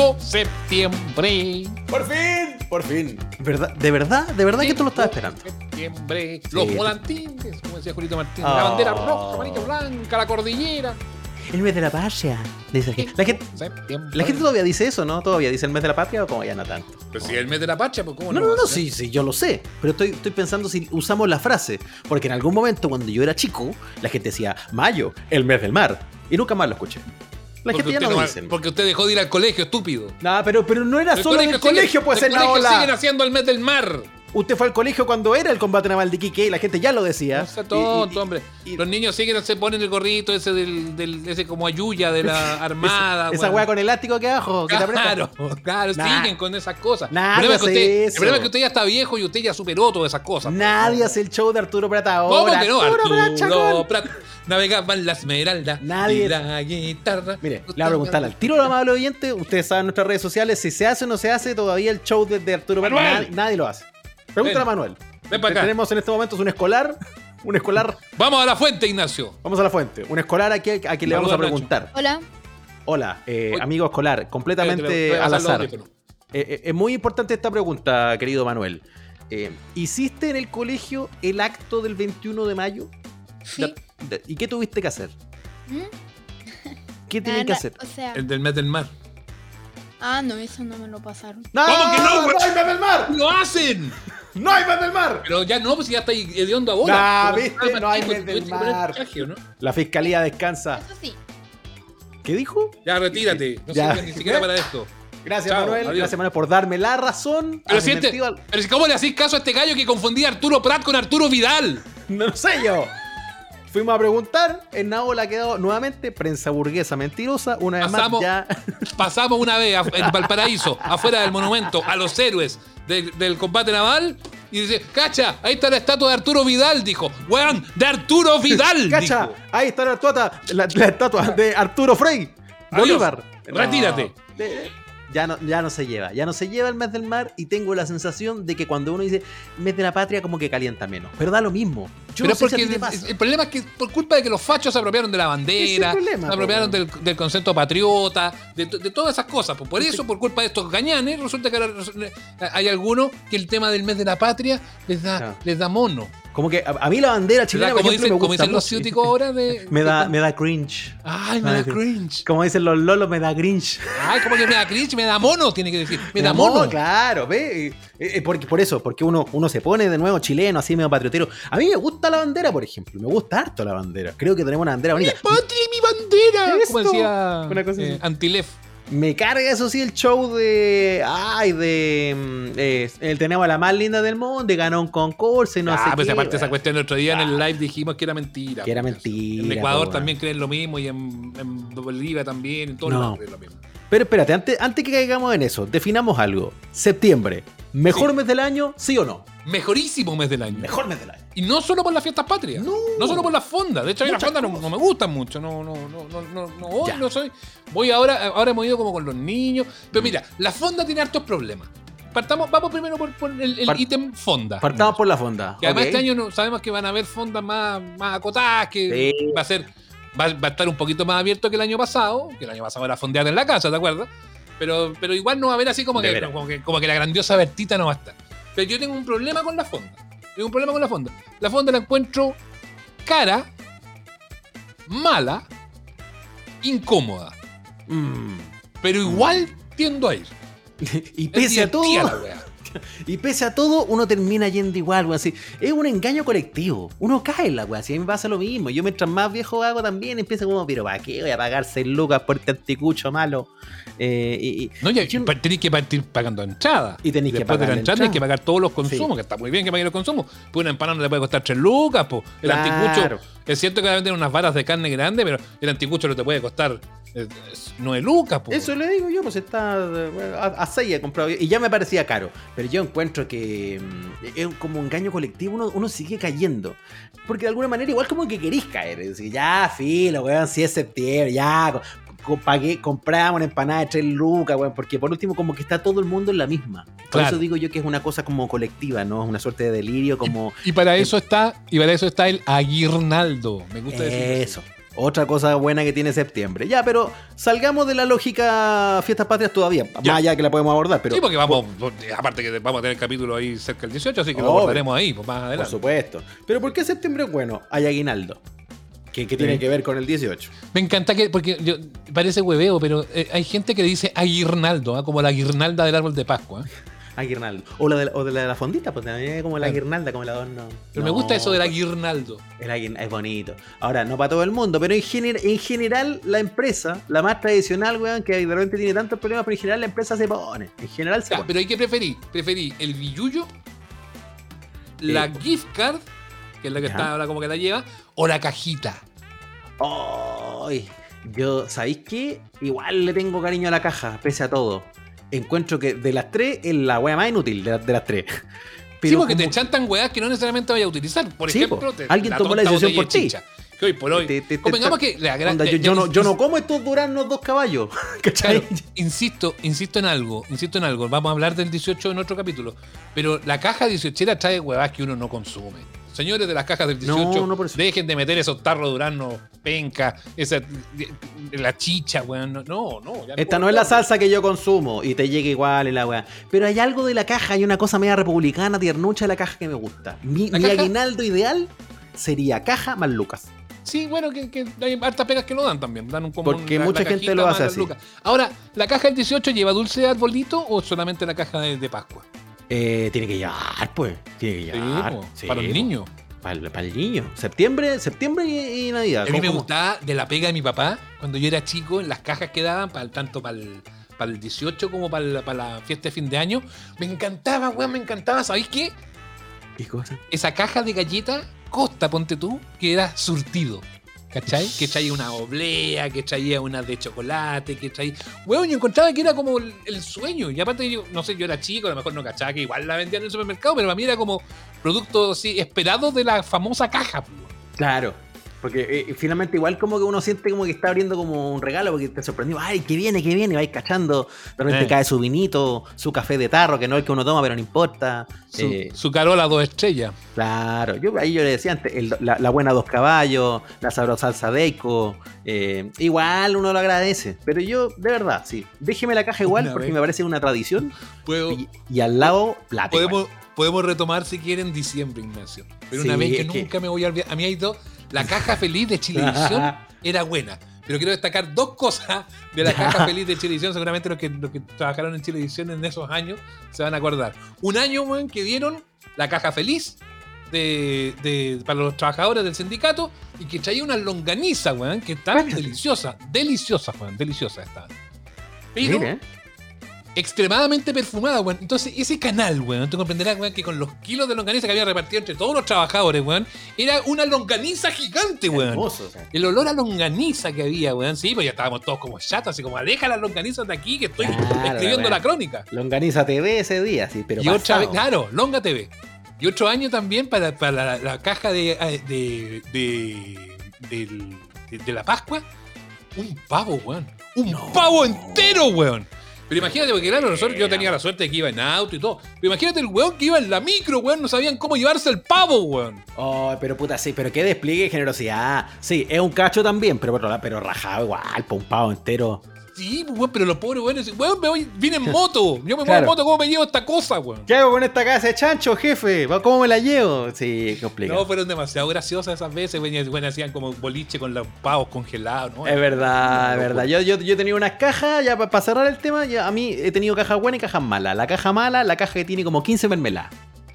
Llegó septiembre. ¡Por fin! Por fin. ¿Verdad? ¿De verdad? ¿De verdad que tú lo estabas esperando? Septiembre. Sí. Los volantines, como decía Julito Martínez. Oh. La bandera roja, amarilla, blanca, la cordillera. El mes de la patria. Dice que- La gente, la gente todavía dice eso, ¿no? ¿Todavía dice el mes de la patria o como ya no tanto? Pues si es el mes de la pacha, pues cómo No, no. no, no, sí, sí, yo lo sé. Pero estoy, estoy pensando si usamos la frase. Porque en algún momento, cuando yo era chico, la gente decía, mayo, el mes del mar. Y nunca más lo escuché. La Porque gente ya no no-. Porque usted dejó de ir al colegio, estúpido. Nah, pero, pero no era El solo del sigue- colegio, pues el en la colegio siguen ola. haciendo el mes del mar. Usted fue al colegio cuando era el combate naval de Iquique y la gente ya lo decía. No sea Y- tonto, y- hombre. y- Los niños siguen, se ponen el gorrito ese del, del ese como ayuya de la armada. Esa weá con elástico que abajo, que. Claro, claro, Nah. siguen con esas cosas. Nadie el, problema es que hace usted, el eso. problema es que usted ya está viejo y usted ya superó todas esas cosas. Nadie hace el show de Arturo Prat ¿Cómo ahora. que no? Arturo Prat, Arturo chacón. Prat navegaba en la esmeralda. Nadie- Y la guitarra. Mire, le voy a preguntar al tiro al amable oyente. Ustedes saben en nuestras redes sociales si se hace o no se hace todavía el show de, de Arturo Prat. Manuel. Nadie, nadie lo hace. Pregúntale Ven. a Manuel. Ven para acá. Tenemos en este momento un escolar. Un escolar. Vamos a la fuente, Ignacio. Vamos a la fuente. Un escolar aquí a quien le vamos a Nacho. preguntar. Hola. Hola, eh, amigo escolar, Te completamente a al azar. Eh, eh, es muy importante esta pregunta, querido Manuel. Eh, ¿Hiciste en el colegio el acto del 21 de mayo? Sí. ¿Y qué tuviste que hacer? ¿Mm? ¿Qué tenían que hacer? O sea, El del mes del mar. ah, no, eso no me lo pasaron. ¡No! ¿Cómo que no, güey? ¡No del mar! ¡Lo hacen! ¡No hay más del mar! Pero ya no, pues ya está hediondo ahora. Nah, Pero viste, más no hay mes del mar. traje, ¿o no? La fiscalía descansa. Eso sí. ¿Qué dijo? Ya, retírate. No Ya. sirve ni siquiera para esto. Gracias, Chao, Manuel. adiós. Gracias, Manuel, por darme la razón. Pero siente, al- pero si cómo le hacís caso a este gallo que confundía a Arturo Prat con Arturo Vidal. No lo sé yo. Fuimos a preguntar. En Naola quedó nuevamente prensa burguesa mentirosa. Una vez Pasamos- más, ya. Pasamos una vez a- en Valparaíso, afuera del monumento, a los héroes de- del combate naval. Y dice, cacha, ahí está la estatua de Arturo Vidal, dijo. Weón, de Arturo Vidal. ¡Cacha! dijo. Ahí está la estatua, la, la estatua de Arturo Frey. Bolívar. Retírate. De- Ya no, ya no se lleva, ya no se lleva el mes del mar y tengo la sensación de que cuando uno dice mes de la patria como que calienta menos. Pero da lo mismo. Yo Pero no sé si a porque ti te pasa. el problema es que por culpa de que los fachos se apropiaron de la bandera, problema, se apropiaron del, del concepto patriota, de, to- de todas esas cosas. Por eso, por culpa de estos gañanes, resulta que ahora hay algunos que el tema del mes de la patria les da, les da mono. Como que a, a mí la bandera chilena, Como dicen, me como gusta dicen los ciúticos ahora de. Me da, me da cringe. Ay, me Me da da cringe. Como dicen los lolos, me da cringe. Ay, como que me da cringe, me da mono, tiene que decir. Me da mono. claro, ve. Eh, eh, por eso, porque uno, uno se pone de nuevo chileno, así medio patriotero. A mí me gusta la bandera, por ejemplo. Me gusta harto la bandera. Creo que tenemos una bandera bonita. ¡Patria y mi bandera! Como decía Una cosa eh. Antilef. Me carga eso sí el show de. Ay, de. mm, eh, el tenemos a la más linda del mundo, y ganó un concurso y no ah, sé pues qué. aparte esa weón. cuestión el otro día en el live dijimos que era mentira. Que era mentira, En Ecuador po, también creen lo mismo y en, en Bolivia también, en todos No. creen lo mismo. Pero espérate, antes, antes que caigamos en eso, definamos algo. Septiembre. ¿Mejor Sí. mes del año? ¿Sí o no? Mejorísimo mes del año. Mejor mes del año. Y no solo por las fiestas patrias. No. No solo por las fondas. De hecho, a mí las fondas no, no me gustan mucho. No, no, no, no, no, no, no soy. Voy ahora, ahora hemos ido como con los niños. Mm. Pero mira, la fonda tiene hartos problemas. Partamos, vamos primero por, por el, ítem fonda. Partamos por la fonda. Que además ok. este año no, sabemos que van a haber fondas más, más acotadas, que Sí. va a ser. Va, va a estar un poquito más abierto que el año pasado, que el año pasado era fondear en la casa, ¿te acuerdas? Pero, pero igual no va a haber así como que, como que como que la grandiosa Bertita no va a estar. Pero yo tengo un problema con la fonda. Tengo un problema con la fonda. La fonda la encuentro cara, mala, incómoda. Mm. Pero igual tiendo a ir. y Es pese a todo, la wea. y pese a todo, uno termina yendo igual, weón. Así. Es un engaño colectivo. Uno cae en la weá. Si a mí me pasa lo mismo. Yo mientras más viejo hago también, empiezo como, pero ¿para qué voy a pagar 6 lucas por este anticucho malo? Eh, y, y- No, ya, yo- tenéis que partir pagando entrada. Y tenéis que de pagar la entrada entrada. que pagar todos los consumos, Sí. que está muy bien que paguen los consumos. Pues una empanada no te puede costar 3 lucas, po. El Claro. anticucho, es cierto que venden unas varas de carne grande, pero el anticucho no te puede costar Es, es 9 lucas, po. Eso le digo yo, pues está a, a seis he comprado y ya me parecía caro. Pero yo encuentro que mm, es como un engaño colectivo, uno, uno sigue cayendo. Porque de alguna manera igual como que querís caer. Es decir, ya, filo, weón, si es septiembre, ya, pagué- compramos una empanada de 3 lucas, weón. Porque por último como que está todo el mundo en la misma. Por Claro. eso digo yo que es una cosa como colectiva, ¿no? Es una suerte de delirio, como... Y para eso está, y para eso está el aguirnaldo. Me gusta decir Eso. Otra cosa buena que tiene septiembre. Ya, pero salgamos de la lógica fiestas patrias todavía. Ya. Más allá que la podemos abordar, pero... sí, porque vamos, aparte que vamos a tener capítulo ahí cerca del 18, así que lo Obvio. abordaremos ahí, pues más Por adelante. supuesto. Pero ¿por qué septiembre es bueno? Hay aguinaldo. Que tiene Sí. que ver con el 18. Me encanta que, porque yo, parece hueveo, pero eh, hay gente que le dice aguirnaldo, ¿ah? como la guirnalda del árbol de Pascua. Aguinaldo. O la de la, o de la, de la fondita, pues también es como la Claro. guirnalda, como el adorno. Pero me gusta eso del aguirnaldo. el es bonito. Ahora, no para todo el mundo, pero en, gener- en general la empresa, la más tradicional, weón, que de repente tiene tantos problemas, pero en general la empresa se pone. En general se pone. pero hay que preferir, preferí el billuyo, la Eh, gift card, que es la que ya. está ahora como que la lleva, o la cajita. Ay, yo, ¿sabéis qué? Igual le tengo cariño a la caja, pese a todo. Encuentro que de las tres es la wea más inútil de, la- de las tres. sí, porque te como- chantan weas que no necesariamente vayas a utilizar. Por Sí, ejemplo, te- Alguien tomó la decisión por ti. chicha, Que hoy por hoy. Te- te- te- convengamos te- que la gran. Onda, yo, no, yo no como estos duranos dos caballos. ¿Cachai? Claro, insisto, insisto en algo, insisto en algo. Vamos a hablar del 18 en otro capítulo. Pero la caja 18 trae huevas que uno no consume. Señores de las cajas del 18, No, dejen de meter esos tarros durano, penca, esa, la chicha, weón. No, no. ya Esta no es la salsa que yo consumo y te llega igual la weá. Pero hay algo de la caja, hay una cosa media republicana, tiernucha de la caja que me gusta. Mi, aguinaldo ideal sería caja más lucas. Sí, bueno, que, que hay hartas pegas que lo dan también. Dan un Porque la- mucha la gente lo hace así. lucas. Ahora, ¿la caja del 18 lleva dulce de arbolito o solamente la caja de, de Pascua? Eh, tiene que llevar, pues. Tiene que po, Sí, para los po. niños. Para el, para el niño. Septiembre, septiembre y, y Navidad. A mí ¿Cómo- me cómo? gustaba de la pega de mi papá cuando yo era chico, en las cajas que daban, para, tanto para el, para el 18 como para, el- para la fiesta de fin de año. Me encantaba, weón, me encantaba. ¿Sabéis qué? ¿Qué cosa? Esa caja de galletas Costa, ponte tú, que era surtido. ¿Cachai? Que traía una oblea, que traía una de chocolate, que traía. Weón, yo encontraba que era como el, el sueño. Y aparte, yo, no sé, yo era chico, a lo mejor no cachaba que igual la vendían en el supermercado, pero para mí era como producto así, esperado de la famosa caja. pues. Claro. Porque eh, finalmente igual como que uno siente como que está abriendo como un regalo porque te sorprendió. Ay, que viene, que viene, vais cachando. De repente Eh. cae su vinito, su café de tarro, que no es el que uno toma, pero no importa. Su, Eh, su carola dos estrellas. Claro, yo ahí yo le decía antes, el- la, la buena dos caballos, la sabrosa salsa deco, eh, igual uno lo agradece, pero yo, de verdad, sí, déjeme la caja igual Una porque vez. me parece una tradición Puedo, y, y al lado plata. podemos, podemos retomar si quieren diciembre, Ignacio. Pero una vez que nunca me voy a olvidar. A mí hay dos. La caja feliz de Chilevisión era buena. Pero quiero destacar dos cosas de la caja feliz de Chilevisión. Seguramente los que, los que trabajaron en Chilevisión en esos años se van a acordar. Un año, weón, que dieron la caja feliz de, de- para los trabajadores del sindicato y que traía una longaniza, weón, que estaban Cáchate. deliciosas. Deliciosas, weón, deliciosas estaban. Pero Mire, extremadamente perfumada, weón. Entonces, ese canal, weón, tú comprenderás, weón, que con los kilos de longaniza que había repartido entre todos los trabajadores, weón, era una longaniza gigante, weón. hermoso, o sea. El olor a longaniza que había, weón. Sí, pues ya estábamos todos como chatos, así como aleja las longanizas de aquí que estoy Claro, escribiendo weón. la crónica. Longaniza TV ese día, sí, pero y otra vez, claro, Longa TV. Y otro año también para, para la, la caja de, eh, de, de, de- de la Pascua, un pavo, weón. Un No. pavo entero, weón. Pero imagínate, porque claro, nosotros, yo tenía la suerte de que iba en auto y todo. Pero imagínate el weón que iba en la micro, weón, no sabían cómo llevarse el pavo, weón. Oh, pero puta, sí, pero qué despliegue de generosidad. Sí, es un cacho también, pero, pero, pero rajado igual, pa' un entero. Sí, pues, weón, pero los pobres weones, weón, me voy, vine en moto. Yo me muevo en Claro. moto, ¿cómo me llevo esta cosa, weón? ¿Qué hago con esta casa de chancho, jefe? ¿Cómo me la llevo? Sí, complicado. No, fueron demasiado graciosas esas veces, weón, weón, hacían como boliche con los pavos congelados, ¿no? Es verdad, es verdad. Yo, yo, yo he tenido unas cajas, ya para cerrar el tema, ya a mí he tenido cajas buenas y cajas malas. La caja mala, la caja que tiene como 15 mermeladas.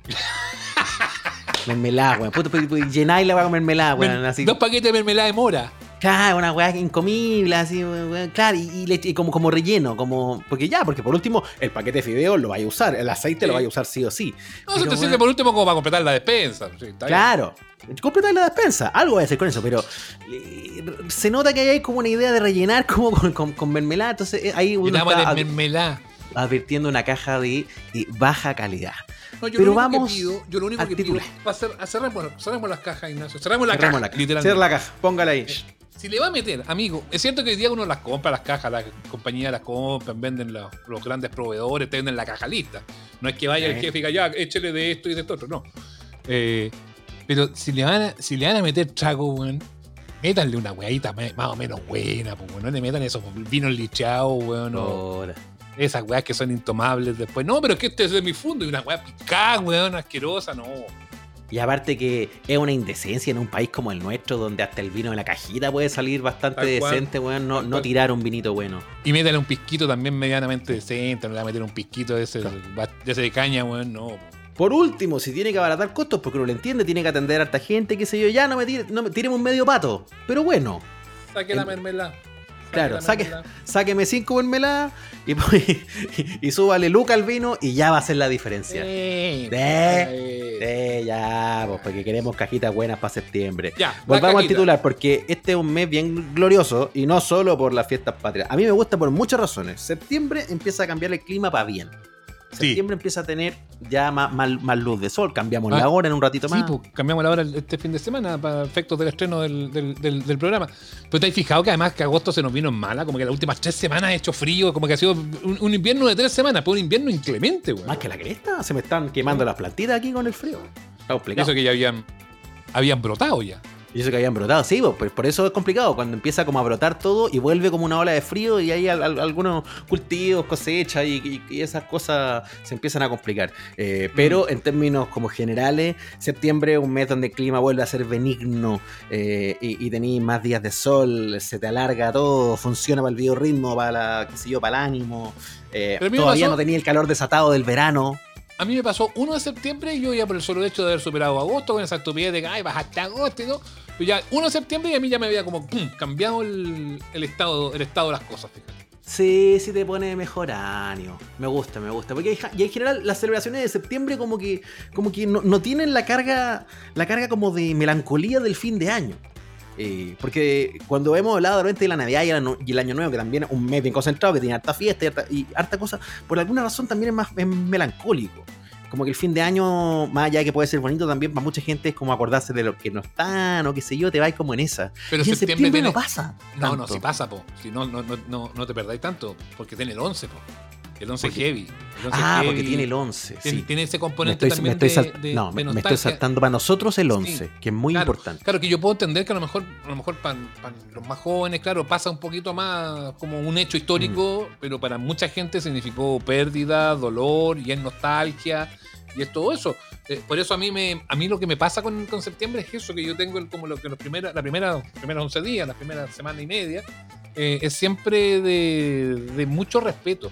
mermelada, weón. Pues, llenáis la con mermelada, weón. Así. Dos paquetes de mermelada de mora. Claro, una weá incomible, así, weá, claro, y, y le- y como, como relleno, como. Porque ya, porque por último, el paquete de fideos lo vaya a usar, el aceite lo vaya a usar sí o sí. No, eso Pero, te sirve por último como para completar la despensa. sí, está bien. Claro. Completar la despensa, algo voy a hacer con eso, pero eh, se nota que ahí hay como una idea de rellenar como con, con, con mermelada, entonces eh, ahí uno está de ad- mermelada. advirtiendo una caja de eh, baja calidad. No, yo Pero lo vamos que pido, yo lo único que pido, va a ser, a cerremos, cerremos las cajas, Ignacio. Cerremos la Cerramos caja, la literalmente. Cierra la caja, póngala ahí. Si le va a meter, amigo, es cierto que hoy día uno las compra, las cajas, las compañías las compran, venden los, los grandes proveedores, te venden la caja lista. No es que vaya el jefe y diga, ya, échele de esto y de esto otro, no. Eh, pero si le, van a, si le van a meter trago, weón, métanle una weadita más o menos buena, pues, weón. No le metan esos vinos lichados, weón, o esas weas que son intomables después. No, pero es que este es de mi fondo y una wea picada, weón, asquerosa, no. Y aparte que es una indecencia en un país como el nuestro, donde hasta el vino de la cajita puede salir bastante Tal decente, weón, no, no tirar un vinito bueno. Y métale un pisquito también medianamente decente, no le va a meter un pisquito de ese, de ese de caña, weón, no. Por último, si tiene que abaratar costos, porque uno lo entiende, tiene que atender a harta gente, qué sé yo, ya no me tire, no me tiremos un medio pato. Pero bueno, Saque En- la mermelada. Claro, la saque- sáqueme cinco mermeladas y, y, súbale Luca al vino y ya va a ser la diferencia. Eh, De- eh. Sí, ya, pues porque queremos cajitas buenas para septiembre. Ya, Volvamos al titular, porque este es un mes bien glorioso y no solo por las fiestas patrias. A mí me gusta por muchas razones. Septiembre empieza a cambiar el clima para bien. Sí. Septiembre empieza a tener ya más, más- más luz de sol. Cambiamos Ah, la hora en un ratito Sí, más. pues cambiamos la hora este fin de semana para efectos del estreno del, del- del- del programa. Pero te has fijado que además que agosto se nos vino en mala, como que las últimas tres semanas ha hecho frío, como que ha sido un, un invierno de tres semanas, pero un invierno inclemente, weón. Más que la cresta, se me están quemando las plantitas aquí con el frío. Está complicado. eso que ya habían, habían brotado ya. Y eso que habían brotado, sí, pues, por, eso es complicado, cuando empieza como a brotar todo y vuelve como una ola de frío y hay al- al- algunos cultivos, cosechas y, y- y esas cosas se empiezan a complicar. Eh, pero en términos como generales, septiembre es un mes donde el clima vuelve a ser benigno eh, y, y tenéis más días de sol, se te alarga todo, funciona para el biorritmo, para la, qué sé yo, para el ánimo. eh, todavía pasó- no tenía el calor desatado del verano. A mí me pasó 1 de septiembre y yo ya por el solo hecho de haber superado agosto con esa estupidez de que ay, bajaste agosto y todo. Pero ya 1 de septiembre y a mí ya me había como cambiado el, el estado, el estado de las cosas, fíjate. Sí, sí te pone mejor ánimo. Me gusta, me gusta. Porque y en general las celebraciones de septiembre como que, como que no, no tienen la carga, la carga como de melancolía del fin de año. Eh, porque cuando hemos hablado de de la Navidad y el, año, Año Nuevo, que también es un mes bien concentrado, que tiene harta fiesta y harta, y harta cosa, por alguna razón también es más es melancólico. Como que el fin de año, más allá de que puede ser bonito, también para mucha gente es como acordarse de lo que no están o qué sé yo, te vais como en esa. Pero y en septiembre septiembre tiene- no pasa. No, no, si pasa, po. Si no, no, no, no, no te perdáis tanto. Porque tiene el 11, po. El 11 Porque- heavy. El 11 Ah, heavy porque tiene el 11. Tiene, sí. tiene ese componente estoy, también estoy de, sal- de- no, de me, estoy saltando para nosotros el 11, que es muy Claro, importante. Claro, que yo puedo entender que a lo mejor, a lo mejor para, los más jóvenes, claro, pasa un poquito más como un hecho histórico, Mm. pero para mucha gente significó pérdida, dolor y es nostalgia y es todo eso. Eh, por eso a mí me, a mí lo que me pasa con, con septiembre es eso, que yo tengo el- como lo que los primera, la primera, los primeros 11 días, la primera semana y media, eh, es siempre de, de mucho respeto.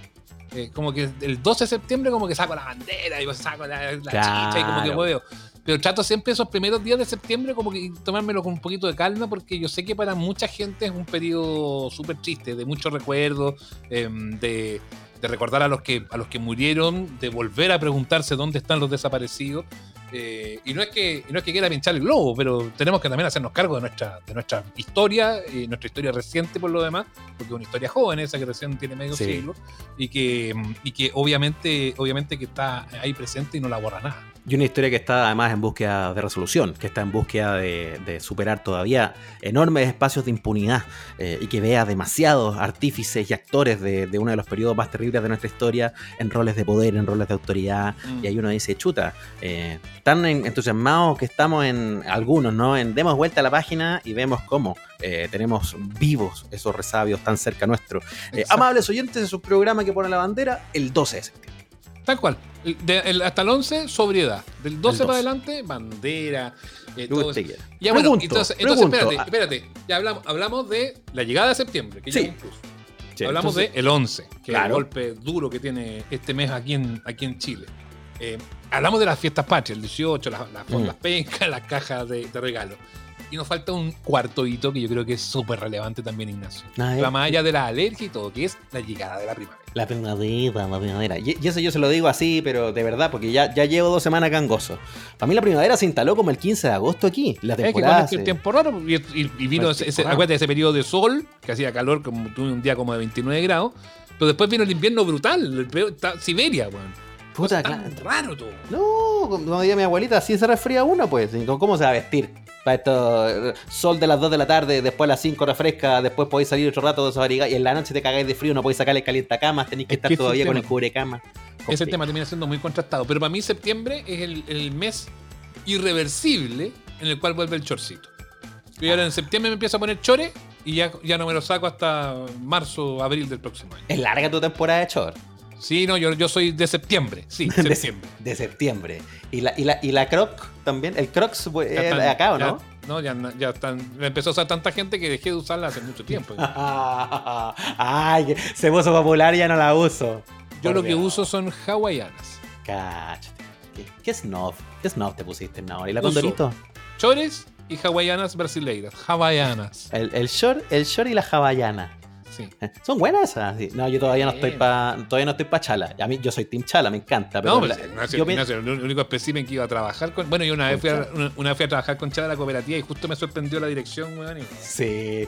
Eh, como que el 12 de septiembre como que saco la bandera y saco la, la chicha y como que huevo. Pero trato siempre esos primeros días de septiembre como que tomármelo con un poquito de calma porque yo sé que para mucha gente es un periodo súper triste, de muchos recuerdos, em, de, de recordar a los, que, a los que murieron, de volver a preguntarse dónde están los desaparecidos. Eh, y no es que no es que quiera pinchar el globo, pero tenemos que también hacernos cargo de nuestra, de nuestra historia, y nuestra historia reciente por lo demás, porque es una historia joven esa que recién tiene medio Sí. siglo, y que, y que obviamente, obviamente que está ahí presente y no la borra nada. Y una historia que está además en búsqueda de resolución, que está en búsqueda de, de superar todavía enormes espacios de impunidad eh, y que vea demasiados artífices y actores de, de uno de los periodos más terribles de nuestra historia en roles de poder, en roles de autoridad. Mm. Y ahí uno dice, chuta, eh, tan en- entusiasmados que estamos en algunos, ¿no? En demos vuelta a la página y vemos cómo eh, tenemos vivos esos resabios tan cerca nuestro. Eh, amables oyentes de su programa que pone la bandera el 12 de septiembre. Tal cual. De- el- hasta el 11, sobriedad. Del 12, El 12. para adelante, bandera. eh, todo eso. Ya bueno, Pregunto, entonces, entonces pregunto. espérate, Ah, espérate. Ya hablamos, hablamos de la llegada de septiembre, que Sí. sí, hablamos entonces- de el 11, que es el Claro. golpe duro que tiene este mes aquí en, aquí en Chile. Eh, hablamos de las fiestas patrias, el 18, las, Mm. pencas, las cajas de, de regalo. Y nos falta un cuarto hito que yo creo que es súper relevante también, Ignacio. A ver. Va más allá de la alergia y todo, que es la llegada de la primavera. La primavera, la primavera. Y, y eso yo se lo digo así, pero de verdad, porque ya, ya llevo dos semanas gozo. Para mí la primavera se instaló como el 15 de agosto aquí. La temporada. cuando es que el tiempo raro y, y- y vino ese, ese- acuérdate, ese periodo de sol, que hacía calor, como tuve un día como de 29 grados. Pero después vino el invierno brutal, el peor- está- Siberia, weón. Puta, claro. raro todo. No, como decía mi abuelita, así se resfría uno, pues. ¿Y ¿Cómo se va a vestir? Para esto, sol de las 2 de la tarde, después a las 5 refresca, después podéis salir otro rato desabrigar y en la noche te cagáis de frío, no podéis sacarle calientacamas, tenéis que Es estar que todavía con el cubrecama. Ese tema termina siendo muy contrastado. Pero para mí septiembre es el, el mes irreversible en el cual vuelve el chorcito. Yo ahora en septiembre me empiezo a poner chores y ya, ya no me lo saco hasta marzo, abril del próximo año. Es larga tu temporada de short. Sí, no, yo, yo soy de septiembre. Sí, De, septiembre. de septiembre. ¿Y la, y, la, ¿Y la croc también? ¿El crocs Ya es de acá o ya- no? No, ya, ya están. Me empezó a usar tanta gente que dejé de usarla hace mucho tiempo. Ay, se puso popular y ya no la uso. Yo Por lo que uso son hawaianas. Cáchate. ¿Qué, qué snob? ¿Qué snob te pusiste en ahora? ¿Y la Uso. condorito? Chores y hawaianas brasileiras. Hawaianas. El, el short, el short y la hawaiana. Sí. Son buenas esas. sí. No, yo todavía no estoy Sí. pa, todavía no estoy pa chala. A mí yo soy team chala, me encanta. Pero No, la- Ignacio, yo me- Ignacio, el único espécimen que iba a trabajar con. Bueno, yo una vez, fui a, una, una vez fui a trabajar con Chava de la cooperativa y justo me sorprendió la dirección, weón. y- Sí.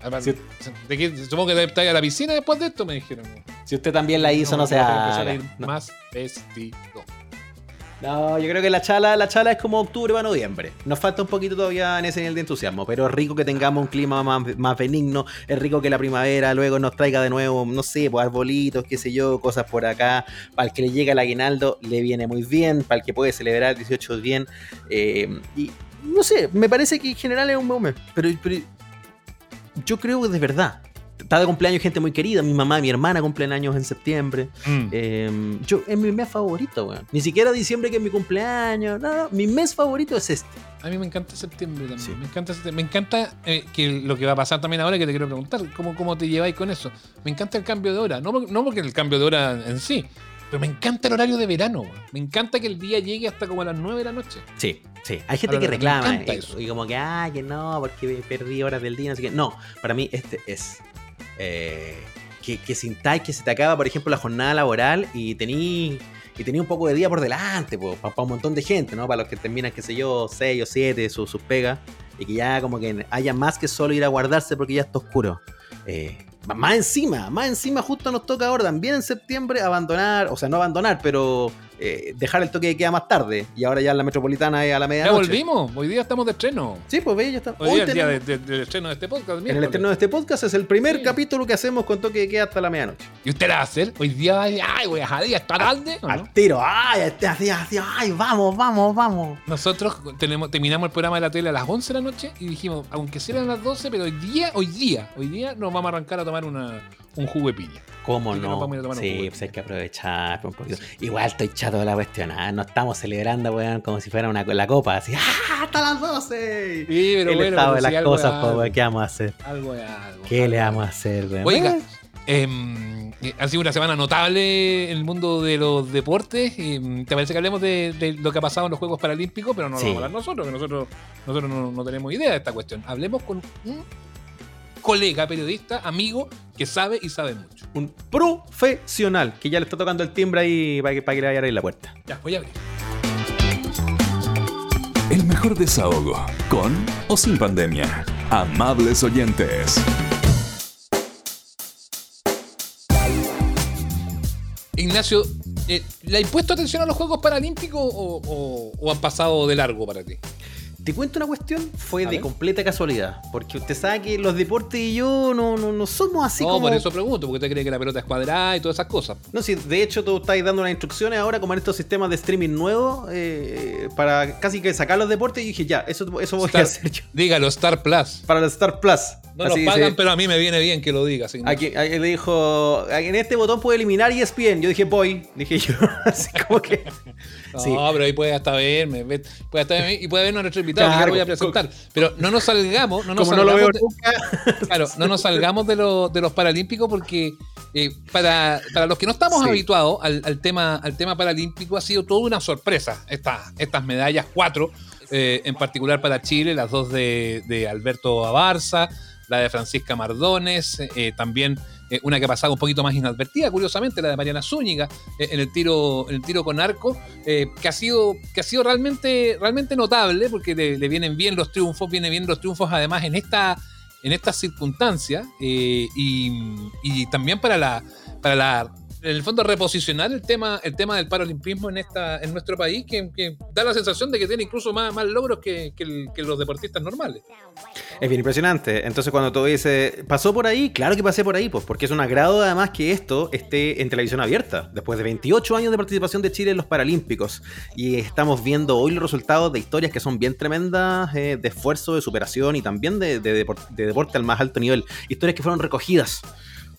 Además, Sí. de que- supongo que estáis a la piscina después de esto, me dijeron. Si usted también la hizo, no, No. más vestido. No, yo creo que la chala, la chala es como octubre para noviembre. Nos falta un poquito todavía en ese nivel de entusiasmo, pero es rico que tengamos un clima más, más benigno, es rico que la primavera luego nos traiga de nuevo, no sé, pues arbolitos, qué sé yo, cosas por acá. Para el que le llega el aguinaldo le viene muy bien, para el que puede celebrar el 18 bien. eh, y no sé, me parece que en general es un buen mes, pero, pero yo creo que de verdad. Está de cumpleaños gente muy querida, mi mamá y mi hermana cumplen años en septiembre. Mm. Eh, yo, es mi mes favorito, weón. Ni siquiera diciembre que es mi cumpleaños. No, no, mi mes favorito es este. A mí me encanta septiembre también. Sí. Me encanta, septiembre. Me encanta eh, que lo que va a pasar también ahora que te quiero preguntar, ¿cómo, cómo te lleváis con eso? Me encanta el cambio de hora. No, no porque el cambio de hora en sí, pero me encanta el horario de verano. weón. Me encanta que el día llegue hasta como a las 9 de la noche. Sí, sí. Hay gente Ahora, que reclama y, eso. y como que, ah, que no, porque perdí horas del día, sé qué. No, para mí este es. Eh, que, que sintáis que se te acaba, por ejemplo, la jornada laboral y tení, y tení un poco de día por delante, para un montón de gente, ¿no? Para los que terminan, qué sé yo, 6 o 7, sus sus pegas, y que ya como que haya más que solo ir a guardarse porque ya está oscuro. Eh, más encima, más encima justo nos toca ahora también en septiembre abandonar, o sea, no abandonar, pero eh, dejar el toque de queda más tarde. Y ahora ya en la metropolitana es a la Ya medianoche. volvimos. Hoy día estamos de estreno. Sí, pues ve, ya está. Hoy, Hoy día el día de- de- del estreno de este podcast. en el estreno de este podcast es el primer Sí. capítulo que hacemos con toque de queda hasta la medianoche. ¿Y usted la va a hacer? Hoy día va a decir, ay, voy a dejar esta tarde. Al tiro, ay, este así, así, ay, vamos, vamos, vamos. Nosotros tenemos, terminamos el programa de la tele a las 11 de la noche y dijimos, aunque sean las 12, pero hoy día, hoy día, hoy día nos vamos a arrancar a tomar una, un jugo de piña. ¿Cómo no? vamos a ir a tomar un Sí, pues hay que aprovechar un poquito. Igual estoy chato de la cuestión, ah, no estamos celebrando, weón, como si fuera una, la copa, así, ¡ah, hasta las 12! Sí, pero el bueno, estado de si las cosas, es pues, algo. ¿qué vamos a hacer? Algo es algo. ¿Qué le vamos a hacer, weón? Oiga, Bueno, em, eh, ha sido una semana notable en el mundo de los deportes. em, ¿Te parece que hablemos de, de lo que ha pasado en los Juegos Paralímpicos? Pero no lo Sí. vamos a hablar nosotros, que nosotros, nosotros no, no tenemos idea de esta cuestión. Hablemos con un colega, periodista, amigo, que sabe y sabe mucho. un profesional que ya le está tocando el timbre ahí para que, para que le vaya a abrir la puerta. Ya, voy a abrir. El mejor desahogo, con o sin pandemia. Amables oyentes. Ignacio, eh, ¿le has puesto atención a los Juegos Paralímpicos o, o- o han pasado de largo para ti? Te cuento una cuestión, fue A de ver. completa casualidad, porque usted sabe que los deportes y yo no, no, no somos así no, como... por eso pregunto, porque usted cree que la pelota es cuadrada y todas esas cosas. No, si de hecho tú estáis dando unas instrucciones ahora como en estos sistemas de streaming nuevos eh, para casi que sacar los deportes y dije, ya, eso, eso voy Star- a hacer yo. Dígalo, Star Plus. Para el Star Plus. No nos Así pagan, dice- pero a mí me viene bien que lo digas. Ignacio. Aquí, aquí le dijo, en este botón puede eliminar E ESPN. Yo dije, voy. Dije yo, así como que... No, sí. pero ahí puede hasta verme, ve- puede hasta verme y puede vernos nuestro invitado Claro, voy a presentar. Pero no nos salgamos, no nos Como no lo veo salgamos de-. Claro, no nos salgamos de, lo- de los paralímpicos porque eh, para, para los que no estamos Sí. habituados al, al tema, al tema paralímpico ha sido toda una sorpresa esta- estas medallas, cuatro, eh, en particular para Chile, las dos de, de Alberto Abarza, la de Francisca Mardones, eh, también eh, una que ha pasado un poquito más inadvertida, curiosamente, la de Mariana Zúñiga, eh, en, el tiro, en el tiro con arco, eh, que ha sido, que ha sido realmente, realmente notable, porque le, vienen bien los triunfos, vienen bien los triunfos además en esta en estas circunstancias y, y también para la, para la en el fondo reposicionar el tema, el tema del paralimpismo en esta, en nuestro país, que, da la sensación de que tiene incluso más, más logros que, que los deportistas normales. Es bien impresionante. Entonces, cuando tú dices, ¿pasó por ahí? Claro que pasé por ahí, pues, porque es un agrado además que esto esté en televisión abierta, después de 28 años de participación de Chile en los Paralímpicos. Y estamos viendo hoy los resultados de historias que son bien tremendas, eh, de esfuerzo, de superación y también de, de de deporte al más alto nivel. Historias que fueron recogidas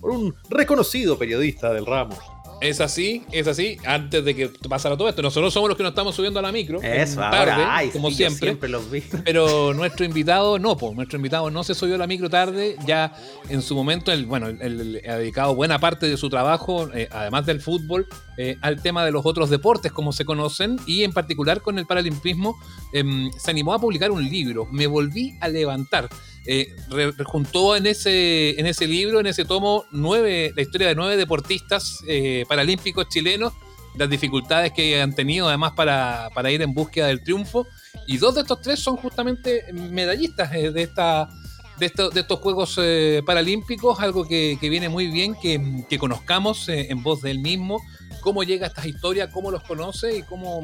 por un reconocido periodista del ramo. Es así, es así. Antes de que pasara todo esto, nosotros somos los que nos estamos subiendo a la micro. Eso, tarde, ahora, ay, como sí, siempre. siempre los vi. Pero nuestro invitado no, pues nuestro invitado no se subió a la micro tarde, ya en su momento, el, bueno, él- él ha dedicado buena parte de su trabajo, eh, además del fútbol, eh, al tema de los otros deportes, como se conocen, y en particular con el paralimpismo, em, se animó a publicar un libro, Me volví a levantar. Eh, re- juntó en ese, en ese libro, en ese tomo, nueve, la historia de nueve deportistas eh, paralímpicos chilenos, las dificultades que han tenido además para, para ir en búsqueda del triunfo. Y dos de estos tres son justamente medallistas eh, de, esta, de, esto- de estos Juegos eh, Paralímpicos, algo que, que viene muy bien que, que conozcamos eh, en voz de él mismo, cómo llega a estas historias, cómo los conoce y cómo,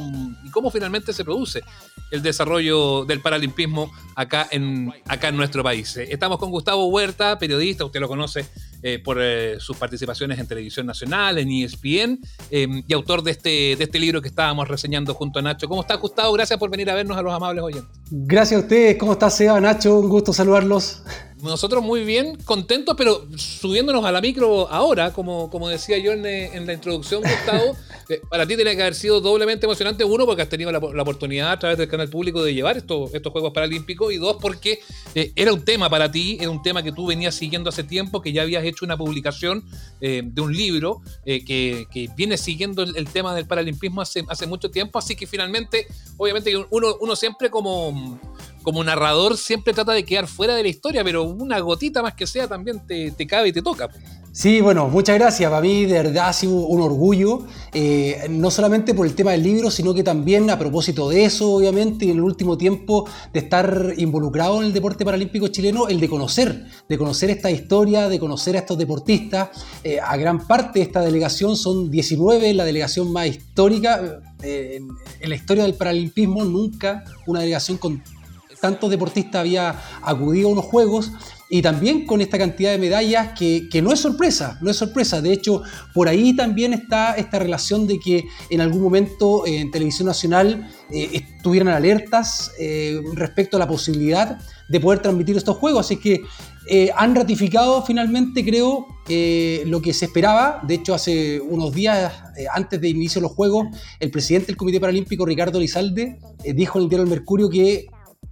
cómo finalmente se produce el desarrollo del paralimpismo acá en, acá en nuestro país. Estamos con Gustavo Huerta, periodista, usted lo conoce eh, por eh, sus participaciones en Televisión Nacional, en ESPN, eh, y autor de este, de este libro que estábamos reseñando junto a Nacho. ¿Cómo está Gustavo? Gracias por venir a vernos a los amables oyentes. Gracias a ustedes. ¿Cómo está Seba, Nacho? Un gusto saludarlos. Nosotros muy bien, contentos, pero subiéndonos a la micro ahora, como, como decía yo en, eh, en la introducción, Gustavo, para ti tiene que haber sido doblemente emocionante, uno, porque has tenido la, la oportunidad a través del canal público de llevar estos, estos Juegos Paralímpicos, y dos, porque era un tema para ti, era un tema que tú venías siguiendo hace tiempo, que ya habías hecho una publicación eh, de un libro eh, que, viene siguiendo el, tema del paralimpismo hace, mucho tiempo, así que finalmente, obviamente, uno, siempre como como narrador siempre trata de quedar fuera de la historia, pero una gotita más que sea también te cabe y te toca. Sí, bueno, muchas gracias. Para mí, de verdad, ha sido un orgullo, eh, no solamente por el tema del libro, sino que también a propósito de eso, obviamente, y en el último tiempo de estar involucrado en el deporte paralímpico chileno, el de conocer, de conocer esta historia, de conocer a estos deportistas. Eh, a gran parte de esta delegación son 19, la delegación más histórica. eh, en, la historia del paralimpismo, nunca una delegación con tantos deportistas había acudido a unos juegos y también con esta cantidad de medallas que, no es sorpresa, no es sorpresa. De hecho, por ahí también está esta relación de que en algún momento eh, en Televisión Nacional eh, estuvieran alertas eh, respecto a la posibilidad de poder transmitir estos juegos. Así que eh, han ratificado finalmente, creo, lo que se esperaba. De hecho, hace unos días antes de inicio de los Juegos, el presidente del Comité Paralímpico, Ricardo Lizalde, dijo en el diario El Mercurio que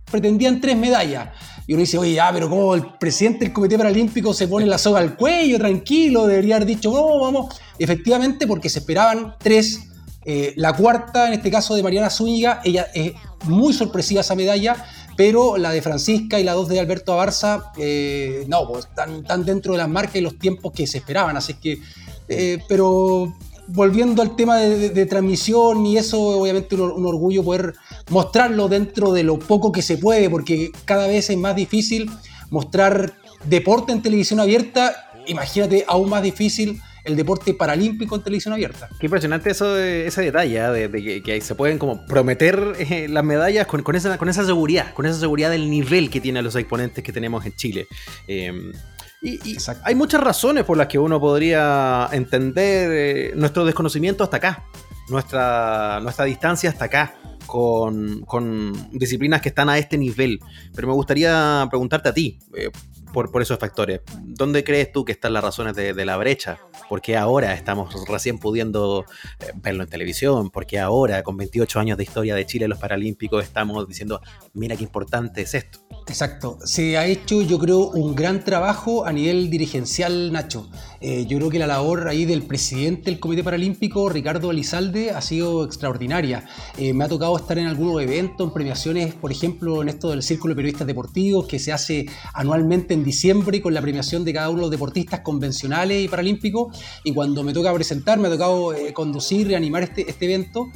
pretendían tres medallas. Y uno dice, oye, ah, pero ¿cómo el presidente del Comité Paralímpico se pone la soga al cuello, tranquilo? Debería haber dicho, no, vamos. Efectivamente, porque se esperaban tres. Eh, la cuarta, en este caso de Mariana Zúñiga, ella es muy sorpresiva esa medalla, pero la de Francisca y la dos de Alberto Abarza, eh, no, pues están, están dentro de las marcas y los tiempos que se esperaban. Así que, eh, pero volviendo al tema de, transmisión y eso, obviamente un, un orgullo poder mostrarlo dentro de lo poco que se puede, porque cada vez es más difícil mostrar deporte en televisión abierta. Imagínate, aún más difícil el deporte paralímpico en televisión abierta. Qué impresionante eso, ese detalle, ¿ah? de, que, se pueden como prometer eh, las medallas con, esa, seguridad, con esa seguridad del nivel que tienen los exponentes que tenemos en Chile. Eh, y hay muchas razones por las que uno podría entender eh, nuestro desconocimiento hasta acá, nuestra, nuestra distancia hasta acá. Con, con disciplinas que están a este nivel. Pero me gustaría preguntarte a ti, eh, por, por esos factores. ¿Dónde crees tú que están las razones de, de la brecha? ¿Por qué ahora estamos recién pudiendo eh, verlo en televisión? ¿Por qué ahora, con 28 años de historia de Chile, los Paralímpicos, estamos diciendo, mira qué importante es esto? Exacto. Se ha hecho, yo creo, un gran trabajo a nivel dirigencial, Nacho. Eh, yo creo que la labor ahí del presidente del Comité Paralímpico, Ricardo Elizalde, ha sido extraordinaria. Eh, me ha tocado estar en algunos eventos, en premiaciones, por ejemplo, en esto del Círculo de Periodistas Deportivos, que se hace anualmente en diciembre con la premiación de cada uno de los deportistas convencionales y paralímpicos. Y cuando me toca presentar, me ha tocado eh, conducir y animar este, este evento,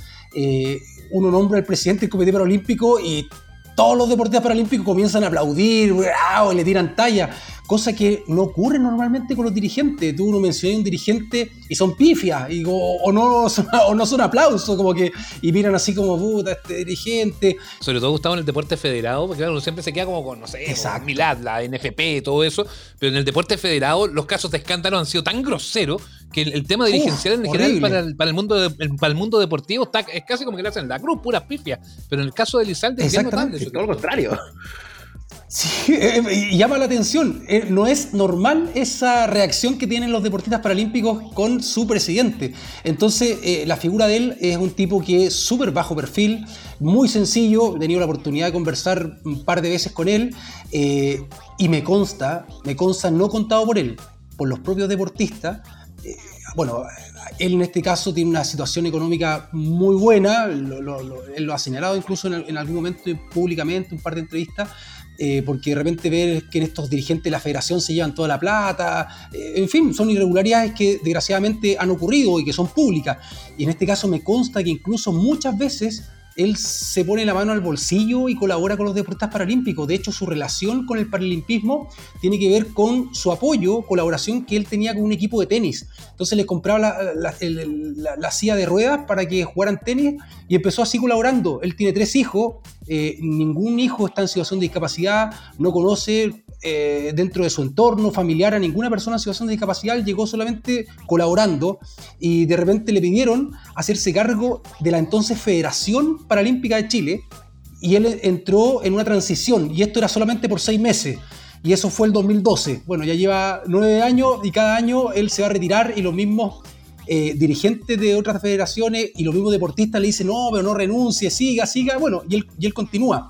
uno nombra al presidente del Comité Paralímpico y todos los deportistas paralímpicos comienzan a aplaudir, ¡bravo! y le tiran talla, cosa que no ocurre normalmente con los dirigentes. Tú no mencionas un dirigente y son pifias, y, o, o, no, o no son aplausos, como que, y miran así como, puta, este dirigente. Sobre todo Gustavo en el deporte federado, porque claro, uno siempre se queda como con, no sé, con Milad, la NFP, todo eso, pero en el deporte federado los casos de escándalo han sido tan groseros que el, el tema dirigencial Uf, en general para el, para, el mundo de- para el mundo deportivo está, es casi como que le hacen la cruz, puras pifias. Pero en el caso de Lizalde, su- Todo lo contrario. Sí, eh, y llama la atención. Eh, No es normal esa reacción que tienen los deportistas paralímpicos con su presidente. Entonces, eh, la figura de él es un tipo que es súper bajo perfil, muy sencillo. He tenido la oportunidad de conversar un par de veces con él eh, y me consta, me consta, no contado por él, por los propios deportistas. Bueno, él en este caso tiene una situación económica muy buena, lo- lo- lo- él lo ha señalado incluso en, en algún momento públicamente, un par de entrevistas, eh, porque de repente ver que en estos dirigentes de la federación se llevan toda la plata, eh, en fin, son irregularidades que desgraciadamente han ocurrido y que son públicas. Y en este caso me consta que incluso muchas veces él se pone la mano al bolsillo y colabora con los deportistas paralímpicos. De hecho, su relación con el paralimpismo tiene que ver con su apoyo, colaboración que él tenía con un equipo de tenis. Entonces le compraba la, silla de ruedas para que jugaran tenis y empezó así colaborando. Él tiene tres hijos, eh, ningún hijo está en situación de discapacidad, no conoce eh, dentro de su entorno familiar a ninguna persona en situación de discapacidad, llegó solamente colaborando y de repente le pidieron hacerse cargo de la entonces Federación Paralímpica de Chile y él entró en una transición y esto era solamente por seis meses. Y eso fue el 2012. Bueno, ya lleva nueve años y cada año él se va a retirar y los mismos eh, dirigentes de otras federaciones y los mismos deportistas le dicen, no, pero no renuncie, siga, siga. Bueno, y él, y él continúa.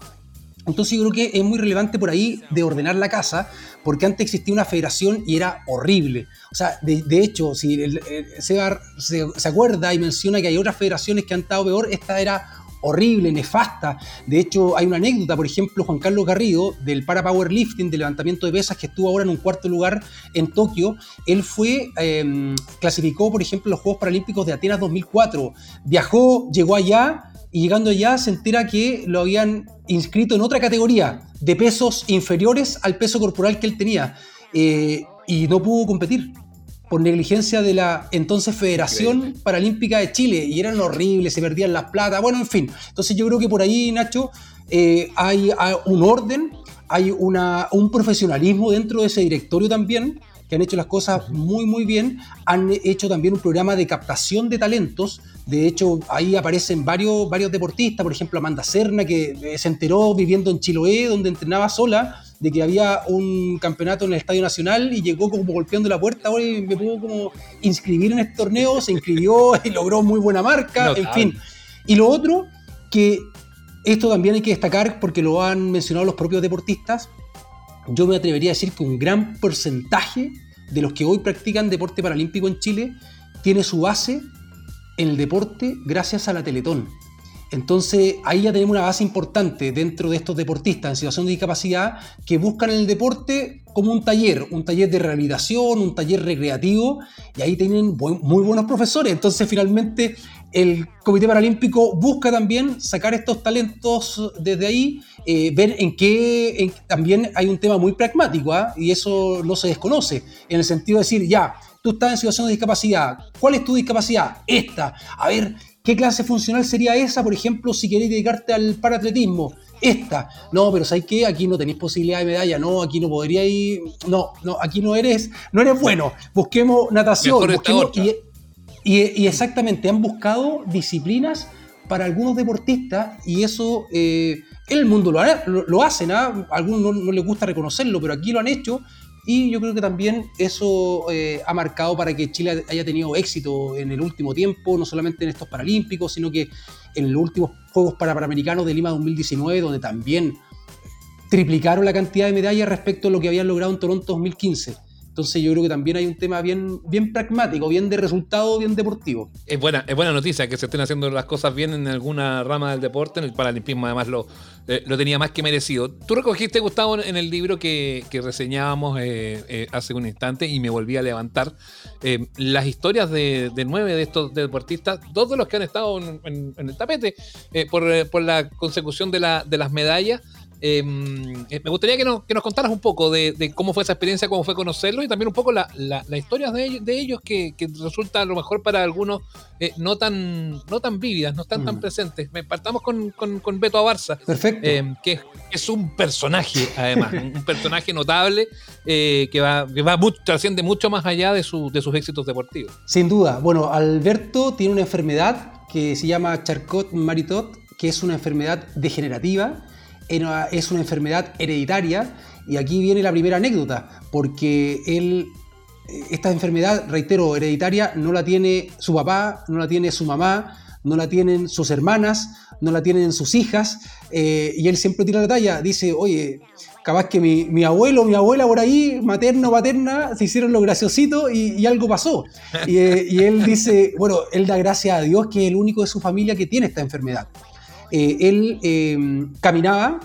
Entonces yo creo que es muy relevante por ahí de ordenar la casa, porque antes existía una federación y era horrible. O sea, de, hecho, si el, Seba se, acuerda y menciona que hay otras federaciones que han estado peor, esta era horrible, nefasta. De hecho, hay una anécdota, por ejemplo, Juan Carlos Garrido, del para powerlifting, del levantamiento de pesas, que estuvo ahora en un cuarto lugar en Tokio. Él fue, eh, clasificó, por ejemplo, los Juegos Paralímpicos de Atenas 2004. Viajó, llegó allá y llegando allá se entera que lo habían inscrito en otra categoría de pesos inferiores al peso corporal que él tenía eh, y no pudo competir por negligencia de la entonces Federación Paralímpica de Chile y eran horribles, se perdían las plata, bueno, en fin. Entonces yo creo que por ahí, Nacho, eh, hay, hay un orden, hay una, un profesionalismo dentro de ese directorio también que han hecho las cosas muy muy bien, han hecho también un programa de captación de talentos, de hecho ahí aparecen varios, varios deportistas, por ejemplo Amanda Serna que eh, se enteró viviendo en Chiloé donde entrenaba sola de que había un campeonato en el Estadio Nacional y llegó como golpeando la puerta. Ahora y me pudo como inscribir en este torneo, se inscribió y logró muy buena marca, en fin. Y lo otro, que esto también hay que destacar porque lo han mencionado los propios deportistas, yo me atrevería a decir que un gran porcentaje de los que hoy practican deporte paralímpico en Chile tiene su base en el deporte gracias a la Teletón. Entonces ahí ya tenemos una base importante dentro de estos deportistas en situación de discapacidad que buscan el deporte como un taller, un taller de rehabilitación, un taller recreativo y ahí tienen muy buenos profesores. Entonces finalmente el Comité Paralímpico busca también sacar estos talentos desde ahí, eh, ver en qué en- también hay un tema muy pragmático ¿ah? y eso no se desconoce, en el sentido de decir, ya, tú estás en situación de discapacidad, ¿cuál es tu discapacidad? Esta, a ver, ¿qué clase funcional sería esa, por ejemplo, si queréis dedicarte al paratletismo? Esta, no, pero ¿sabes qué? Aquí no tenéis posibilidad de medalla, no, aquí no podríais, no, no, aquí no eres, no eres bueno, busquemos natación, busquemos, y, y- exactamente, han buscado disciplinas para algunos deportistas y eso eh, el mundo lo, ha- lo, lo hacen, ¿ah? a algunos no, les gusta reconocerlo, pero aquí lo han hecho y yo creo que también eso eh, ha marcado para que Chile haya tenido éxito en el último tiempo, no solamente en estos Paralímpicos, sino que en los últimos Juegos Parapanamericanos de Lima 2019, donde también triplicaron la cantidad de medallas respecto a lo que habían logrado en Toronto 2015. Entonces yo creo que también hay un tema bien, bien pragmático, bien de resultado, bien deportivo. Es buena, es buena noticia que se estén haciendo las cosas bien en alguna rama del deporte. En el paralimpismo, además, lo, eh, lo tenía más que merecido. Tú recogiste, Gustavo, en el libro que, que reseñábamos eh, eh, hace un instante y me volví a levantar las historias de, nueve de estos deportistas, dos de los que han estado en, en- el tapete por, por la consecución de, la- de las medallas. Eh, eh, me gustaría que nos, que nos contaras un poco de, de cómo fue esa experiencia, cómo fue conocerlo y también un poco la, la, la historia de ellos, de ellos que, que resulta a lo mejor para algunos eh, no, tan, no tan vívidas, no están tan Mm. presentes. Partamos con, con, con Beto Abarza, Perfecto. eh, que es, es un personaje, además, un personaje notable eh, que va, que va mucho, trasciende mucho más allá de, su- de sus éxitos deportivos. Sin duda. Bueno, Alberto tiene una enfermedad que se llama Charcot-Maritot, que es una enfermedad degenerativa, era- es una enfermedad hereditaria, y aquí viene la primera anécdota, porque él, eh, esta enfermedad, reitero, hereditaria, no la tiene su papá, no la tiene su mamá, no la tienen sus hermanas, no la tienen sus hijas, eh, y él siempre tira la talla, dice, oye, capaz que mi, abuelo, mi abuela por ahí, materno, paterna, se hicieron lo graciosito y, y algo pasó. Y, eh, y él dice, bueno, él da gracias a Dios que es el único de su familia que tiene esta enfermedad. Eh, él eh, caminaba,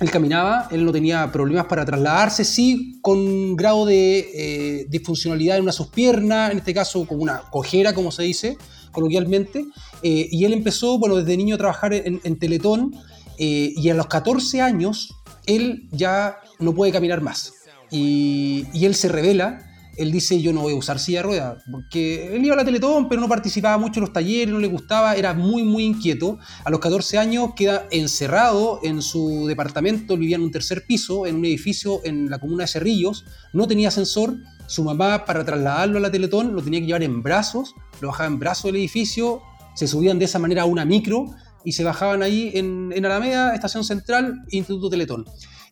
él caminaba, él no tenía problemas para trasladarse, sí con grado de eh, disfuncionalidad en una de sus piernas, en este caso como una cojera, como se dice coloquialmente, eh, y él empezó, bueno, desde niño a trabajar en, en Teletón, y a los 14 años él ya no puede caminar más. Y él se revela, él dice, yo no voy a usar silla de ruedas, porque él iba a la Teletón, pero no participaba mucho en los talleres, no le gustaba, era muy, muy inquieto. A los 14 años queda encerrado en su departamento, vivía en un tercer piso, en un edificio en la comuna de Cerrillos, no tenía ascensor, su mamá para trasladarlo a la Teletón lo tenía que llevar en brazos, lo bajaba en brazos del edificio, se subían de esa manera a una micro y se bajaban ahí en, en Alameda, Estación Central, Instituto Teletón.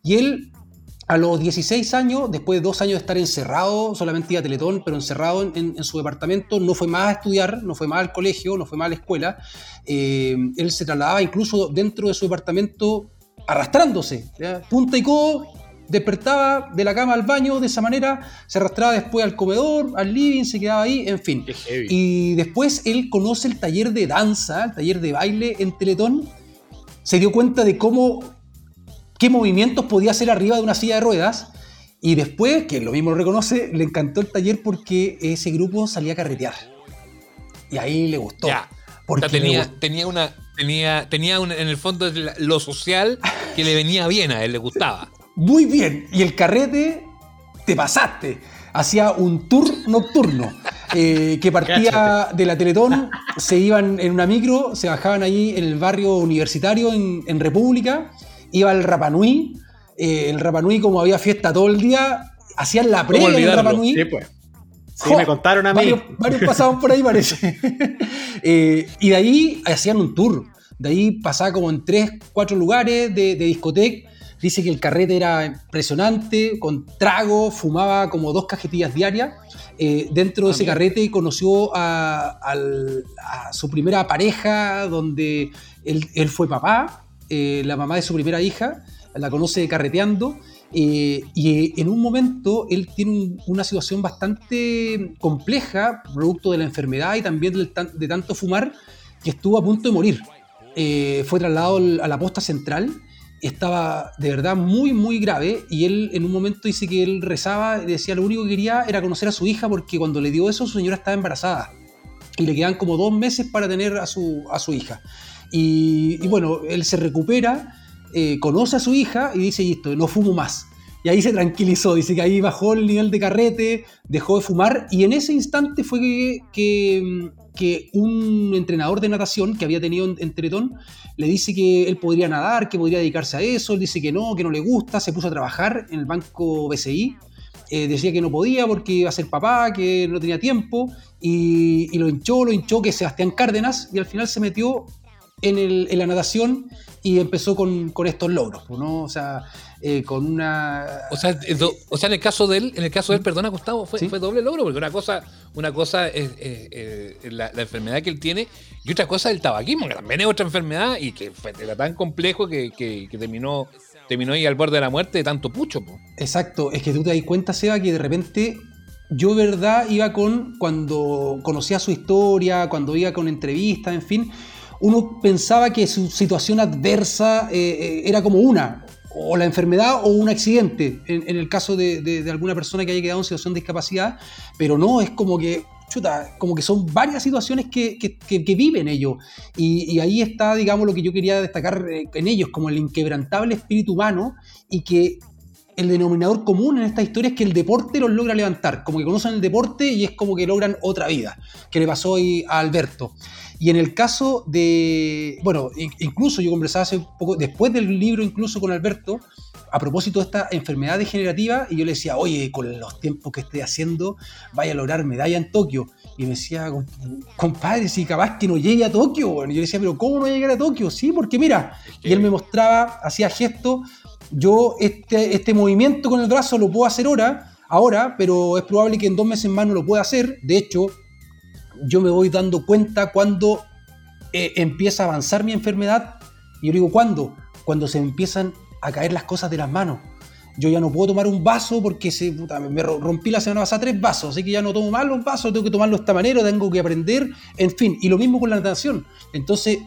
Y él a los 16 años, después de dos años de estar encerrado, solamente iba a Teletón, pero encerrado en, en- en su departamento, no fue más a estudiar, no fue más al colegio, no fue más a la escuela. Eh, él se trasladaba incluso dentro de su departamento arrastrándose, ¿ya? punta y codo, despertaba de la cama al baño de esa manera, se arrastraba después al comedor, al living, se quedaba ahí, en fin. Y después él conoce el taller de danza, el taller de baile en Teletón. Se dio cuenta de cómo, qué movimientos podía hacer arriba de una silla de ruedas. Y después, que lo mismo lo reconoce, le encantó el taller porque ese grupo salía a carretear. Y ahí le gustó. Ya. Porque O sea, tenía, gustó. tenía una. Tenía, tenía un- en el fondo lo social que le venía bien a él, le gustaba. Muy bien. Y el carrete, te pasaste. Hacía un tour nocturno. eh, que partía de la Teletón, se iban en una micro, se bajaban ahí en el barrio universitario en, en República, iba al Rapanui. eh, el Rapanui, como había fiesta todo el día, hacían la previa en el olvidarlo? Rapanui. Sí, pues. Sí, Jo, me contaron a mí. Varios, varios pasaban por ahí, parece. Eh, y de ahí hacían un tour. De ahí pasaba como en tres, cuatro lugares de, de discoteca. Dice que el carrete era impresionante, con trago, fumaba como dos cajetillas diarias. Eh, dentro de ese carrete conoció a, a su primera pareja, donde él, él fue papá, eh, la mamá de su primera hija, la conoce carreteando. eh, y en un momento él tiene un- una situación bastante compleja, producto de la enfermedad y también de tanto fumar, que estuvo a punto de morir. Eh, fue trasladado a la posta central, estaba de verdad muy, muy grave y él en un momento dice que él rezaba decía lo único que quería era conocer a su hija porque cuando le dio eso su señora estaba embarazada y le quedan como dos meses para tener a su, a su hija. Y, bueno, él se recupera, eh, conoce a su hija y dice, listo, no fumo más. Y ahí se tranquilizó, dice que ahí bajó el nivel de carrete, dejó de fumar y en ese instante fue que, que, un entrenador de natación que había tenido en, en le dice que él podría nadar, que podría dedicarse a eso, él dice que no, que no le gusta, se puso a trabajar en el banco BCI, eh, decía que no podía porque iba a ser papá, que no tenía tiempo y, y lo hinchó, lo hinchó que Sebastián Cárdenas y al final se metió en, el- en la natación y empezó con, con estos logros, ¿no? O sea, eh, con una... O sea, eh, do- o sea, en el caso de él, en el caso de él, perdona Gustavo, fue, Sí. fue doble logro, porque una cosa, una cosa es eh, eh, la, la enfermedad que él tiene y otra cosa es el tabaquismo, que también es otra enfermedad y que fue- era tan complejo que, que- que terminó, terminó ahí al borde de la muerte de tanto pucho. po. Exacto, es que tú te das cuenta, Seba, que de repente yo, verdad, iba con, cuando conocía su historia, cuando iba con entrevistas, en fin, uno pensaba que su situación adversa eh, eh, era como una, o la enfermedad o un accidente, en, el caso de, de- alguna persona que haya quedado en situación de discapacidad, pero no, es como que, chuta, como que son varias situaciones que, que- viven ellos. Y, y ahí está, digamos, lo que yo quería destacar eh, en ellos, como el inquebrantable espíritu humano y que el denominador común en esta historia es que el deporte los logra levantar, como que conocen el deporte y es como que logran otra vida, que le pasó hoy a Alberto. Y en el caso de, bueno, in- incluso yo conversaba hace un poco, después del libro incluso con Alberto, a propósito de esta enfermedad degenerativa, y yo le decía, oye, con los tiempos que estoy haciendo, vaya a lograr medalla en Tokio. Y me decía, "Com- compadre, si capaz que no llegue a Tokio. Y yo le decía, pero ¿cómo no llegar a Tokio? Sí, porque mira, y él me mostraba, hacía gestos, yo este, este movimiento con el brazo lo puedo hacer ahora, ahora, pero es probable que en dos meses más no lo pueda hacer. De hecho, yo me voy dando cuenta cuando eh, empieza a avanzar mi enfermedad. Y yo digo, ¿cuándo? Cuando se empiezan a caer las cosas de las manos. Yo ya no puedo tomar un vaso porque se, me ro- rompí la semana pasada tres vasos, así que ya no tomo más los vasos, tengo que tomarlo de esta manera, tengo que aprender, en fin. Y lo mismo con la natación. Entonces,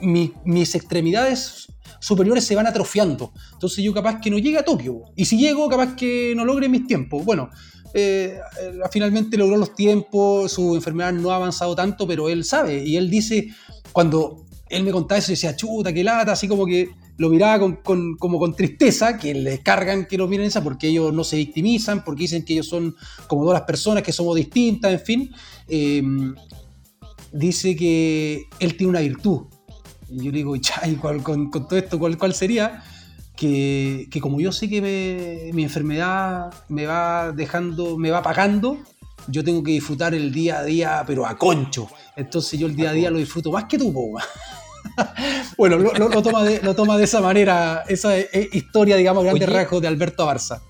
mi- mis extremidades superiores se van atrofiando. Entonces yo capaz que no llegue a Tokio. Y si llego, capaz que no logre mis tiempos. Bueno, eh, eh, finalmente logró los tiempos, su enfermedad no ha avanzado tanto, pero él sabe. Y él dice, cuando él me contaba eso, decía, chuta, qué lata, así como que lo miraba con, como con tristeza, que les cargan que lo miren esa, porque ellos no se victimizan, porque dicen que ellos son como todas las personas, que somos distintas, en fin. Eh, dice que él tiene una virtud. Y yo le digo, chay, ¿cuál- con, con todo esto, ¿cuál, cuál sería? Que, que como yo sé que me- mi enfermedad me va dejando, me va pagando, yo tengo que disfrutar el día a día, pero a concho. Entonces yo el día a día lo disfruto más que tú, po. bueno, lo, lo- lo toma de, lo toma de esa manera, esa eh, historia, digamos, grandes rasgos de Alberto Abarza.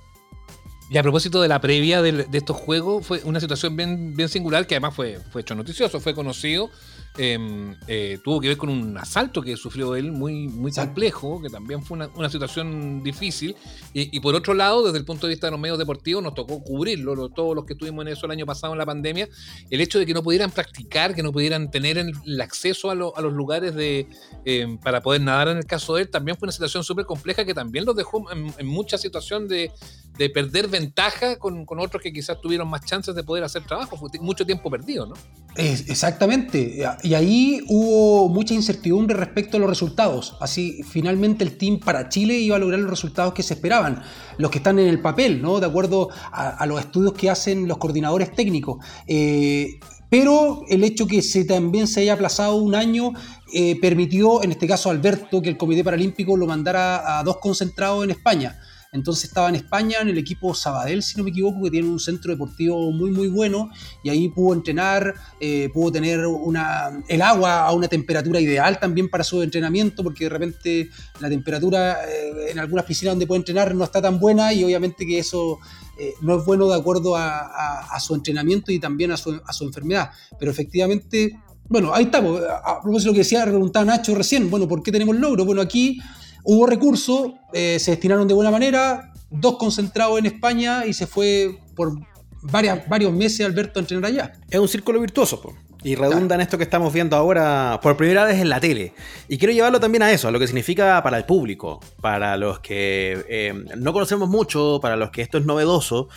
Y a propósito de la previa del- de, estos juegos, fue una situación bien, bien singular que además fue, fue hecho noticioso, fue conocido. Eh, eh, tuvo que ver con un asalto que sufrió él muy, muy complejo, que también fue una, una situación difícil. Y, y por otro lado, desde el punto de vista de los medios deportivos, nos tocó cubrirlo, lo- todos los que estuvimos en eso el año pasado en la pandemia, el hecho de que no pudieran practicar, que no pudieran tener el, el acceso a, lo- a los lugares de, eh, para poder nadar en el caso de él, también fue una situación súper compleja que también los dejó en, en mucha situación de, de perder ventaja con, con otros que quizás tuvieron más chances de poder hacer trabajo. Fue mucho tiempo perdido, ¿no? Exactamente. Y ahí hubo mucha incertidumbre respecto a los resultados. Así, finalmente el team para Chile iba a lograr los resultados que se esperaban, los que están en el papel, ¿no? De acuerdo a, los estudios que hacen los coordinadores técnicos. Eh, pero el hecho que se también se haya aplazado un año eh, permitió, en este caso Alberto, que el Comité Paralímpico lo mandara a dos concentrados en España. Entonces estaba en España en el equipo Sabadell, si no me equivoco, que tiene un centro deportivo muy muy bueno y ahí pudo entrenar, eh, pudo tener una, el agua a una temperatura ideal también para su entrenamiento, porque de repente la temperatura eh, en algunas piscinas donde puede entrenar no está tan buena y obviamente que eso eh, no es bueno de acuerdo a, su entrenamiento y también a su, a su enfermedad. Pero efectivamente, bueno, ahí estamos. A, a propósito de lo que decía, preguntaba Nacho recién, bueno, ¿por qué tenemos logro? Bueno, aquí hubo recursos, eh, se destinaron de buena manera, dos concentrados en España y se fue por varias, varios meses Alberto a entrenar allá. Es un círculo virtuoso, po. Y redunda en esto que estamos viendo ahora por primera vez en la tele. Y quiero llevarlo también a eso, a lo que significa para el público, para los que eh, no conocemos mucho, para los que esto es novedoso.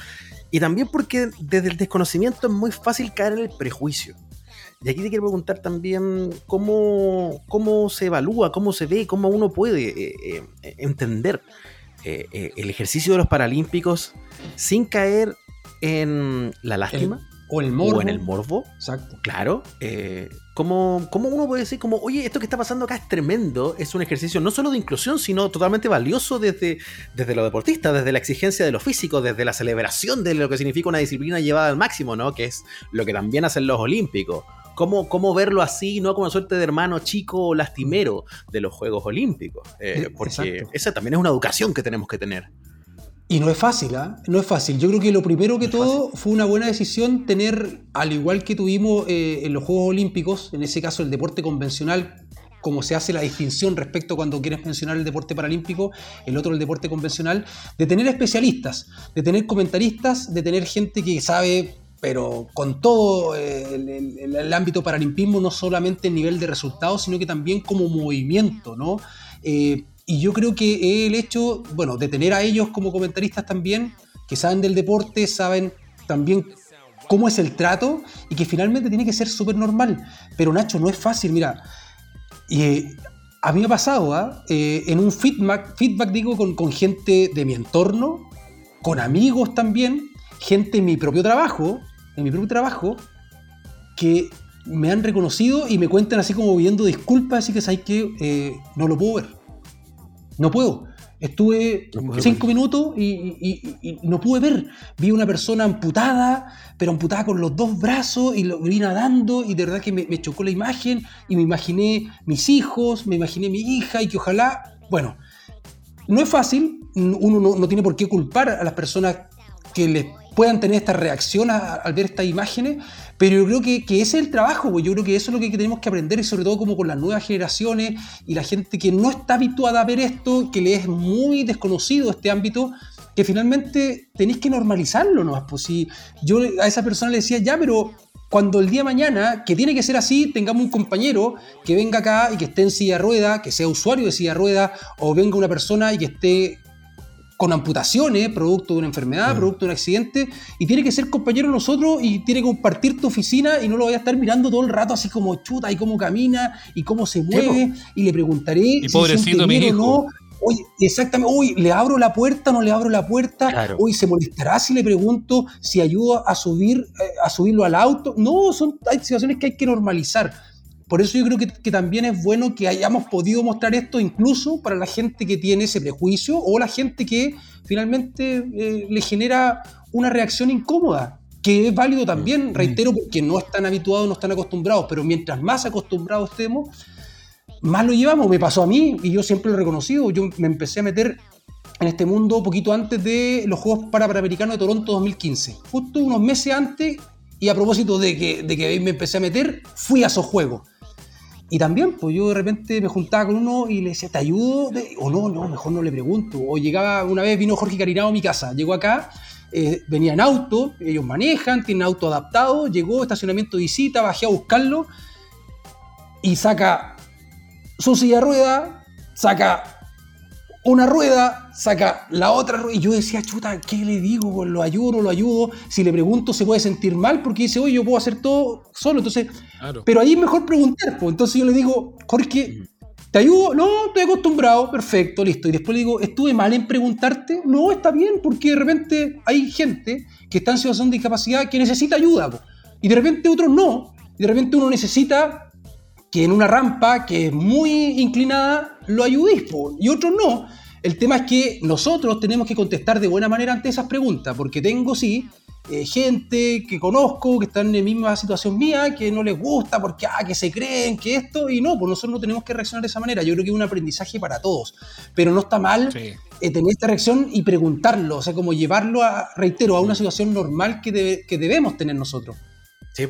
Y también porque desde el desconocimiento es muy fácil caer en el prejuicio. Y aquí te quiero preguntar también cómo, cómo se evalúa, cómo se ve, cómo uno puede eh, eh, entender eh, el ejercicio de los Paralímpicos sin caer en la lástima O el morbo. o en el morbo. Exacto. Claro. ¿cómo, cómo uno puede decir como, oye, esto que está pasando acá es tremendo? Es un ejercicio no solo de inclusión, sino totalmente valioso desde, desde lo deportista, desde la exigencia de lo físico, desde la celebración de lo que significa una disciplina llevada al máximo, ¿no? Que es lo que también hacen los olímpicos. ¿Cómo, ¿Cómo verlo así, no como una suerte de hermano chico lastimero de los Juegos Olímpicos? Eh, Eh, porque exacto. esa también es una educación que tenemos que tener. Y no es fácil, ¿ah? No es fácil. Yo creo que lo primero que No todo fue una buena decisión tener, al igual que tuvimos eh, en los Juegos Olímpicos, en ese caso el deporte convencional, como se hace la distinción respecto cuando quieres mencionar el deporte paralímpico, el otro el deporte convencional, de tener especialistas, de tener comentaristas, de tener gente que sabe, pero con todo eh, el, el- el ámbito paralimpismo, no solamente el nivel de resultados, sino que también como movimiento, ¿no? Eh, y yo creo que el hecho, bueno, de tener a ellos como comentaristas también, que saben del deporte, saben también cómo es el trato y que finalmente tiene que ser súper normal. Pero Nacho, no es fácil, mira. eh, a mí me ha pasado, ¿ah? Eh, en un feedback, feedback digo, con, con gente de mi entorno, con amigos también, gente en mi propio trabajo, en mi propio trabajo, que me han reconocido y me cuentan así como pidiendo disculpas, así que sabes que eh, no lo puedo ver. No puedo. Estuve No puedo cinco minutos y, y- y- y no pude ver. Vi una persona amputada, pero amputada con los dos brazos y lo vi nadando y de verdad que me, me chocó la imagen y me imaginé mis hijos, me imaginé mi hija y que ojalá, bueno, no es fácil, uno no, no tiene por qué culpar a las personas que les puedan tener esta reacción al ver estas imágenes, pero yo creo que, ese es el trabajo, pues yo creo que eso es lo que tenemos que aprender y sobre todo como con las nuevas generaciones y la gente que no está habituada a ver esto, que le es muy desconocido este ámbito, que finalmente tenéis que normalizarlo nomás. Pues si yo a esa persona le decía, ya, pero cuando el día de mañana, que tiene que ser así, tengamos un compañero que venga acá y que esté en silla rueda, que sea usuario de silla rueda, o venga una persona y que esté con amputaciones, producto de una enfermedad, Mm. producto de un accidente, y tiene que ser compañero de nosotros y tiene que compartir tu oficina y no lo voy a estar mirando todo el rato así como chuta y cómo camina y cómo se mueve y le preguntaré Y pobrecito siente mi o hijo. no. Oye, exactamente, uy, ¿le abro la puerta no le abro la puerta? Claro. Uy, ¿se molestará si le pregunto si ayudo a subir, eh, a subirlo al auto? No, son, hay situaciones que hay que normalizar. Por eso yo creo que, que también es bueno que hayamos podido mostrar esto incluso para la gente que tiene ese prejuicio o la gente que finalmente eh, le genera una reacción incómoda, que es válido también, reitero, porque no están habituados, no están acostumbrados, pero mientras más acostumbrados estemos, más lo llevamos. Me pasó a mí y yo siempre lo he reconocido. Yo me empecé a meter en este mundo poquito antes de los Juegos Para- Panamericanos de Toronto 2015. Justo unos meses antes, y a propósito de que, de que ahí me empecé a meter, fui a esos Juegos. Y también, pues yo de repente me juntaba con uno y le decía, ¿te ayudo? O no, no, mejor no le pregunto. O llegaba, una vez vino Jorge Carinado a mi casa, llegó acá, eh, venía en auto, ellos manejan, tienen auto adaptado, llegó, estacionamiento de visita, bajé a buscarlo y saca su silla rueda, saca una rueda, saca la otra rueda. Y yo decía, chuta, ¿qué le digo? Pues, ¿Lo ayudo lo ayudo? Si le pregunto, se puede sentir mal porque dice, oye, yo puedo hacer todo solo. Entonces, Claro. pero ahí es mejor preguntar. Pues. Entonces yo le digo, Jorge, ¿te ayudo? No, estoy acostumbrado. Perfecto, listo. Y después le digo, ¿estuve mal en preguntarte? No, está bien, porque de repente hay gente que está en situación de discapacidad que necesita ayuda. Y de repente otros no. Y de repente uno necesita que en una rampa que es muy inclinada lo ayudéis, po, y otros no. El tema es que nosotros tenemos que contestar de buena manera ante esas preguntas, porque tengo, sí, eh, gente que conozco que están en la misma situación mía, que no les gusta porque, ah, que se creen, que esto, y no, pues nosotros no tenemos que reaccionar de esa manera. Yo creo que es un aprendizaje para todos, pero no está mal Sí. eh, tener esta reacción y preguntarlo, o sea, como llevarlo a, reitero, a una situación normal que, que debemos tener nosotros. Sí,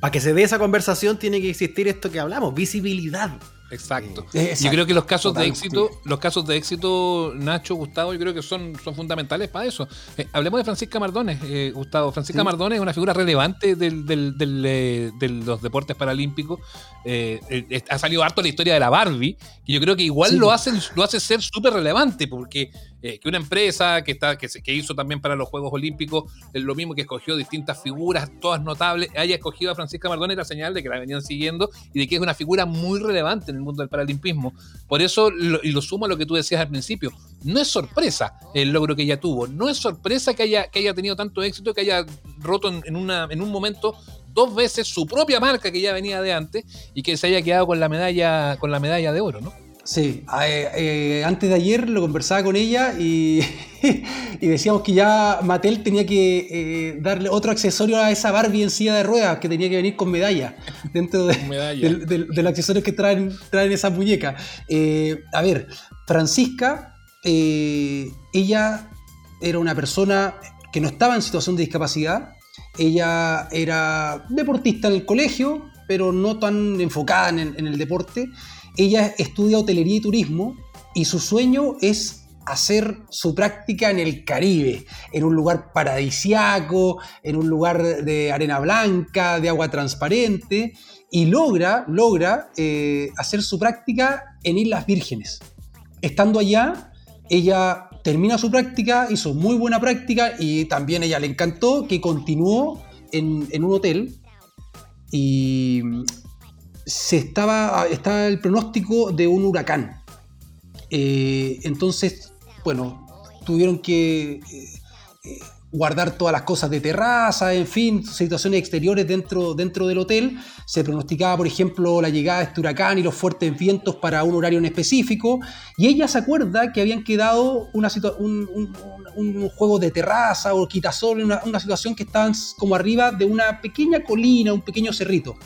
Para que se dé esa conversación tiene que existir esto que hablamos, visibilidad. Exacto. Eh, Yo creo que los casos de éxito, sí. los casos de éxito, Nacho, Gustavo, yo creo que son, son fundamentales para eso. Eh, hablemos de Francisca Mardones, eh, Gustavo. Francisca Sí. Mardones es una figura relevante del, del- del, eh, de los deportes paralímpicos. Eh, ha salido harto la historia de la Barbie, y yo creo que igual Sí. lo, hace, lo hace ser súper relevante, porque eh, que una empresa que, está, que, se- que hizo también para los Juegos Olímpicos, es lo mismo que escogió distintas figuras, todas notables, haya escogido a Francisca Mardones, la señal de que la venían siguiendo y de que es una figura muy relevante en el mundo del paralimpismo. Por eso, lo- y lo sumo a lo que tú decías al principio, no es sorpresa el logro que ella tuvo, no es sorpresa que haya, que haya tenido tanto éxito, que haya roto en, en una, en un momento dos veces su propia marca que ya venía de antes y que se haya quedado con la medalla, con la medalla de oro, ¿no? Sí, eh, eh, antes de ayer lo conversaba con ella y, y decíamos que ya Mattel tenía que eh, darle otro accesorio a esa Barbie en silla de ruedas, que tenía que venir con medalla dentro de, medalla. del- del- accesorios que traen, traen esas muñecas. Eh, a ver, Francisca, ella era una persona que no estaba en situación de discapacidad. Ella era deportista en el colegio, pero no tan enfocada en el, en el deporte. Ella estudia hotelería y turismo y su sueño es hacer su práctica en el Caribe, en un lugar paradisiaco, en un lugar de arena blanca, de agua transparente, y logra, logra eh, hacer su práctica en Islas Vírgenes. Estando allá, ella termina su práctica, hizo muy buena práctica y también ella le encantó que continuó en, en un hotel y se estaba, estaba el pronóstico de un huracán. Eh, entonces, bueno, tuvieron que eh, guardar todas las cosas de terraza, en fin, situaciones exteriores dentro, dentro del hotel. Se pronosticaba, por ejemplo, la llegada de este huracán y los fuertes vientos para un horario en específico. Y ella se acuerda que habían quedado una un- un juego de terraza o quitasol, una, una situación que estaban como arriba de una pequeña colina, un pequeño cerrito.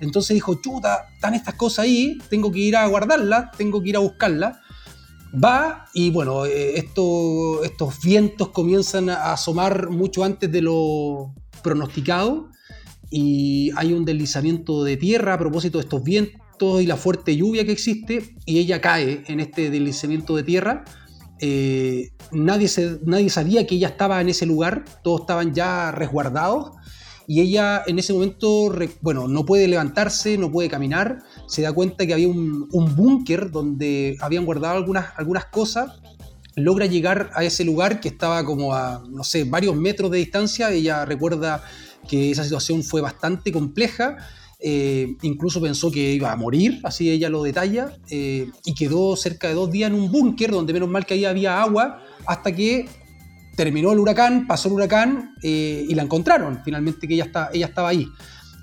Entonces dijo, chuta, están estas cosas ahí, tengo que ir a guardarlas, tengo que ir a buscarlas. Va y bueno, eh, esto- estos vientos comienzan a asomar mucho antes de lo pronosticado y hay un deslizamiento de tierra a propósito de estos vientos y la fuerte lluvia que existe y ella cae en este deslizamiento de tierra. Eh, nadie sabía que ella estaba en ese lugar, todos estaban ya resguardados y ella en ese momento, bueno, no puede levantarse, no puede caminar, se da cuenta que había un, un búnker donde habían guardado algunas, algunas cosas, logra llegar a ese lugar que estaba como a, no sé, varios metros de distancia, ella recuerda que esa situación fue bastante compleja, eh, incluso pensó que iba a morir, así ella lo detalla, eh, y quedó cerca de dos días en un búnker donde menos mal que ahí había agua, hasta que terminó el huracán, pasó el huracán eh, y la encontraron, finalmente que ella, está, ella estaba ahí.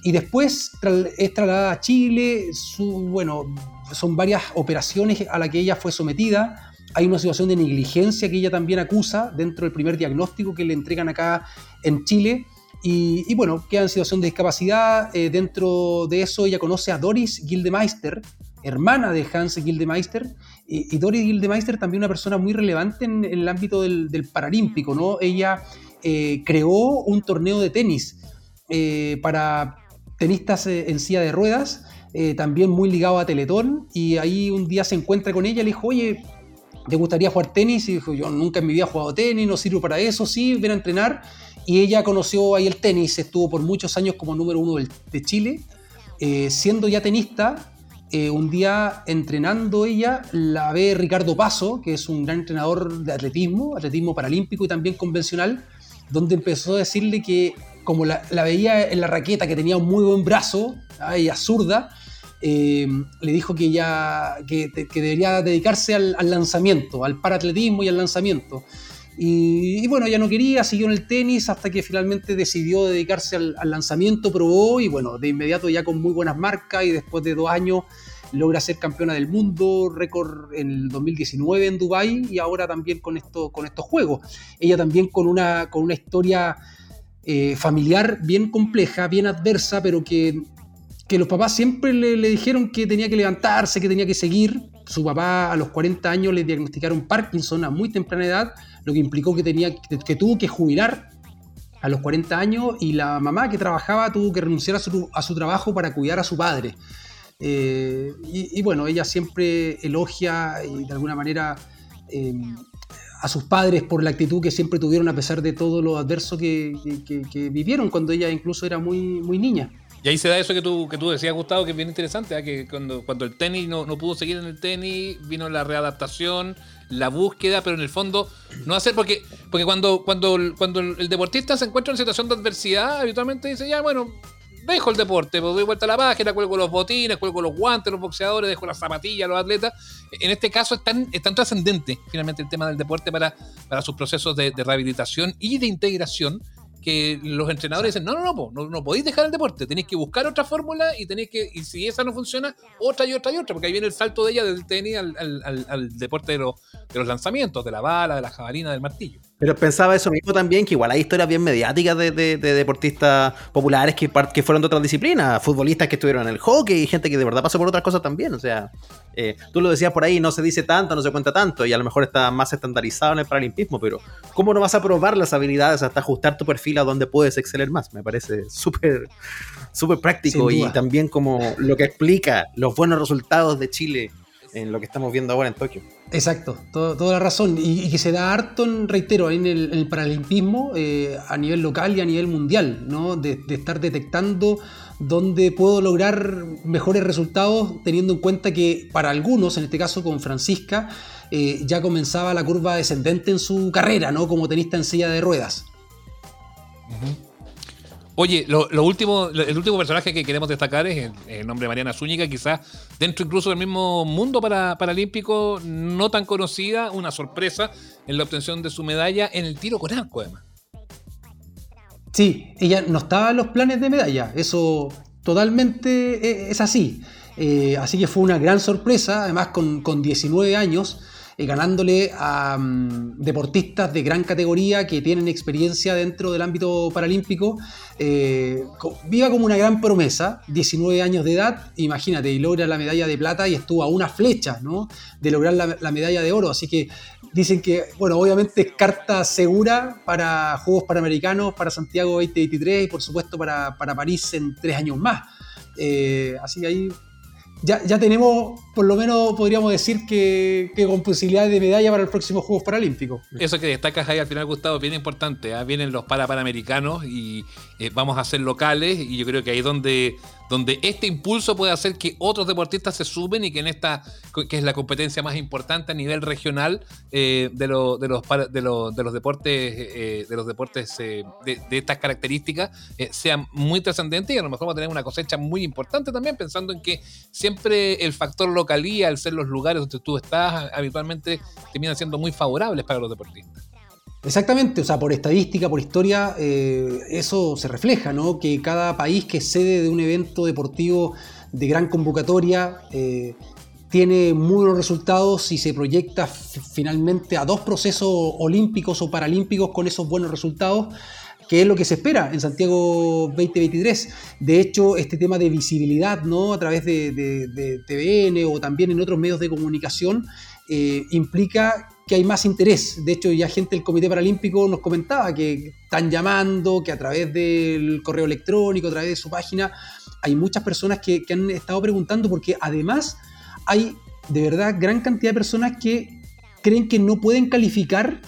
Y después es trasladada a Chile, bueno, son varias operaciones a las que ella fue sometida. Hay una situación de negligencia que ella también acusa dentro del primer diagnóstico que le entregan acá en Chile. Y, y bueno, queda en situación de discapacidad. Eh, dentro de eso ella conoce a Doris Gildemeister, hermana de Hans Gildemeister. Y, Doris Gildemeister también una persona muy relevante en, el ámbito del, paralímpico, ¿no? Ella eh, creó un torneo de tenis eh, para tenistas eh, en silla de ruedas, también muy ligado a Teletón, y ahí un día se encuentra con ella y le dijo, oye, ¿te gustaría jugar tenis? Y dijo, yo nunca en mi vida he jugado tenis, no sirvo para eso, sí, ven a entrenar. Y ella conoció ahí el tenis, estuvo por muchos años como número uno de Chile, siendo ya tenista, eh, un día entrenando ella, la ve Ricardo Paso, que es un gran entrenador de atletismo, atletismo paralímpico y también convencional, donde empezó a decirle que como la, veía en la raqueta, que tenía un muy buen brazo, ah, ella zurda, eh, le dijo que ya que, debería dedicarse al lanzamiento, al paratletismo y al lanzamiento. Y, y bueno, ella no quería, siguió en el tenis hasta que finalmente decidió dedicarse al, lanzamiento, probó y bueno, de inmediato ya con muy buenas marcas y después de dos años logra ser campeona del mundo, récord en el 2019 en Dubai y ahora también con, esto, con estos juegos. Ella también con una, con una historia eh, familiar bien compleja, bien adversa, pero que, que los papás siempre le dijeron que tenía que levantarse, que tenía que seguir. Su papá a los 40 años le diagnosticaron Parkinson a muy temprana edad, lo que implicó que, tenía, que, tuvo que jubilar a los 40 años y la mamá que trabajaba tuvo que renunciar a su, a su trabajo para cuidar a su padre. Eh, y, bueno, ella siempre elogia y de alguna manera eh, a sus padres por la actitud que siempre tuvieron a pesar de todo lo adverso que, que, que, vivieron cuando ella incluso era muy, muy niña. Y ahí se da eso que tú, que tú decías, Gustavo, que es bien interesante, ¿eh? que cuando, cuando el tenis no, no, pudo seguir en el tenis, vino la readaptación, la búsqueda, pero en el fondo no hacer, porque, porque cuando, cuando, cuando el deportista se encuentra en situación de adversidad, habitualmente dice, ya, bueno, dejo el deporte, pues doy vuelta a la página, cuelgo los botines, cuelgo los guantes, los boxeadores, dejo las zapatillas, los atletas. En este caso es tan, trascendente finalmente el tema del deporte para, para sus procesos de, rehabilitación y de integración que los entrenadores dicen, no, no, no, po, no, no podéis dejar el deporte, tenéis que buscar otra fórmula y tenéis que, y si esa no funciona, otra y otra y otra, porque ahí viene el salto de ella del tenis al, al- al- al deporte de, los- de los lanzamientos, de la bala, de la jabalina, del martillo. Pero pensaba eso mismo también, que igual hay historias bien mediáticas de, de- de deportistas populares que, que fueron de otras disciplinas, futbolistas que estuvieron en el hockey y gente que de verdad pasó por otras cosas también. O sea, eh, tú lo decías por ahí, no se dice tanto, no se cuenta tanto y a lo mejor está más estandarizado en el paralimpismo, pero ¿cómo no vas a probar las habilidades hasta ajustar tu perfil a donde puedes exceler más? Me parece súper súper práctico y también como lo que explica los buenos resultados de Chile en lo que estamos viendo ahora en Tokio. Exacto, todo- toda la razón. Y, y que se da harto, en, reitero, en el, en el paralimpismo eh, a nivel local y a nivel mundial, ¿no? De, de estar detectando dónde puedo lograr mejores resultados, teniendo en cuenta que para algunos, en este caso con Francisca, eh, ya comenzaba la curva descendente en su carrera, ¿no? Como tenista en silla de ruedas. Oye, lo, último, el último personaje que queremos destacar es el, nombre de Mariana Zúñiga, quizás dentro incluso del mismo mundo para, paralímpico, no tan conocida, una sorpresa en la obtención de su medalla en el tiro con arco, además. Sí, ella no estaba en los planes de medalla, eso totalmente eh, es así. Eh, así que fue una gran sorpresa, además con, con 19 años, eh, ganándole a mm, deportistas de gran categoría que tienen experiencia dentro del ámbito paralímpico. Eh, viva como una gran promesa, 19 años de edad, imagínate, y logra la medalla de plata y estuvo a una flecha ¿no? de lograr la, la medalla de oro. Así que dicen que, bueno, obviamente es carta segura para Juegos Panamericanos, para Santiago 2023 y por supuesto para, para París en tres años más. Eh, así que ahí ya, ya tenemos, por lo menos podríamos decir que, con posibilidades de medalla para los próximos Juegos Paralímpicos. Eso que destacas ahí al final, Gustavo, bien importante. ¿ah? Vienen los parapanamericanos y eh, vamos a ser locales y yo creo que ahí es donde, donde este impulso puede hacer que otros deportistas se suben y que en esta, que es la competencia más importante a nivel regional eh, de, lo- de, los, de, los- de los deportes, eh, de los deportes eh, de, estas características, sean muy trascendentes y a lo mejor vamos a tener una cosecha muy importante también, pensando en que siempre el factor localía, al ser los lugares donde tú estás, habitualmente terminan siendo muy favorables para los deportistas. Exactamente, o sea, por estadística, por historia, eh, eso se refleja, ¿no? Que cada país que es sede de un evento deportivo de gran convocatoria eh, tiene muy buenos resultados y se proyecta finalmente a dos procesos olímpicos o paralímpicos con esos buenos resultados, que es lo que se espera en Santiago 2023. De hecho, este tema de visibilidad, ¿no? A través de, TVN o también en otros medios de comunicación, eh, implica que hay más interés. De hecho, ya gente del Comité Paralímpico nos comentaba que están llamando, que a través del correo electrónico, a través de su página, hay muchas personas que han estado preguntando porque además hay de verdad gran cantidad de personas que creen que no pueden calificar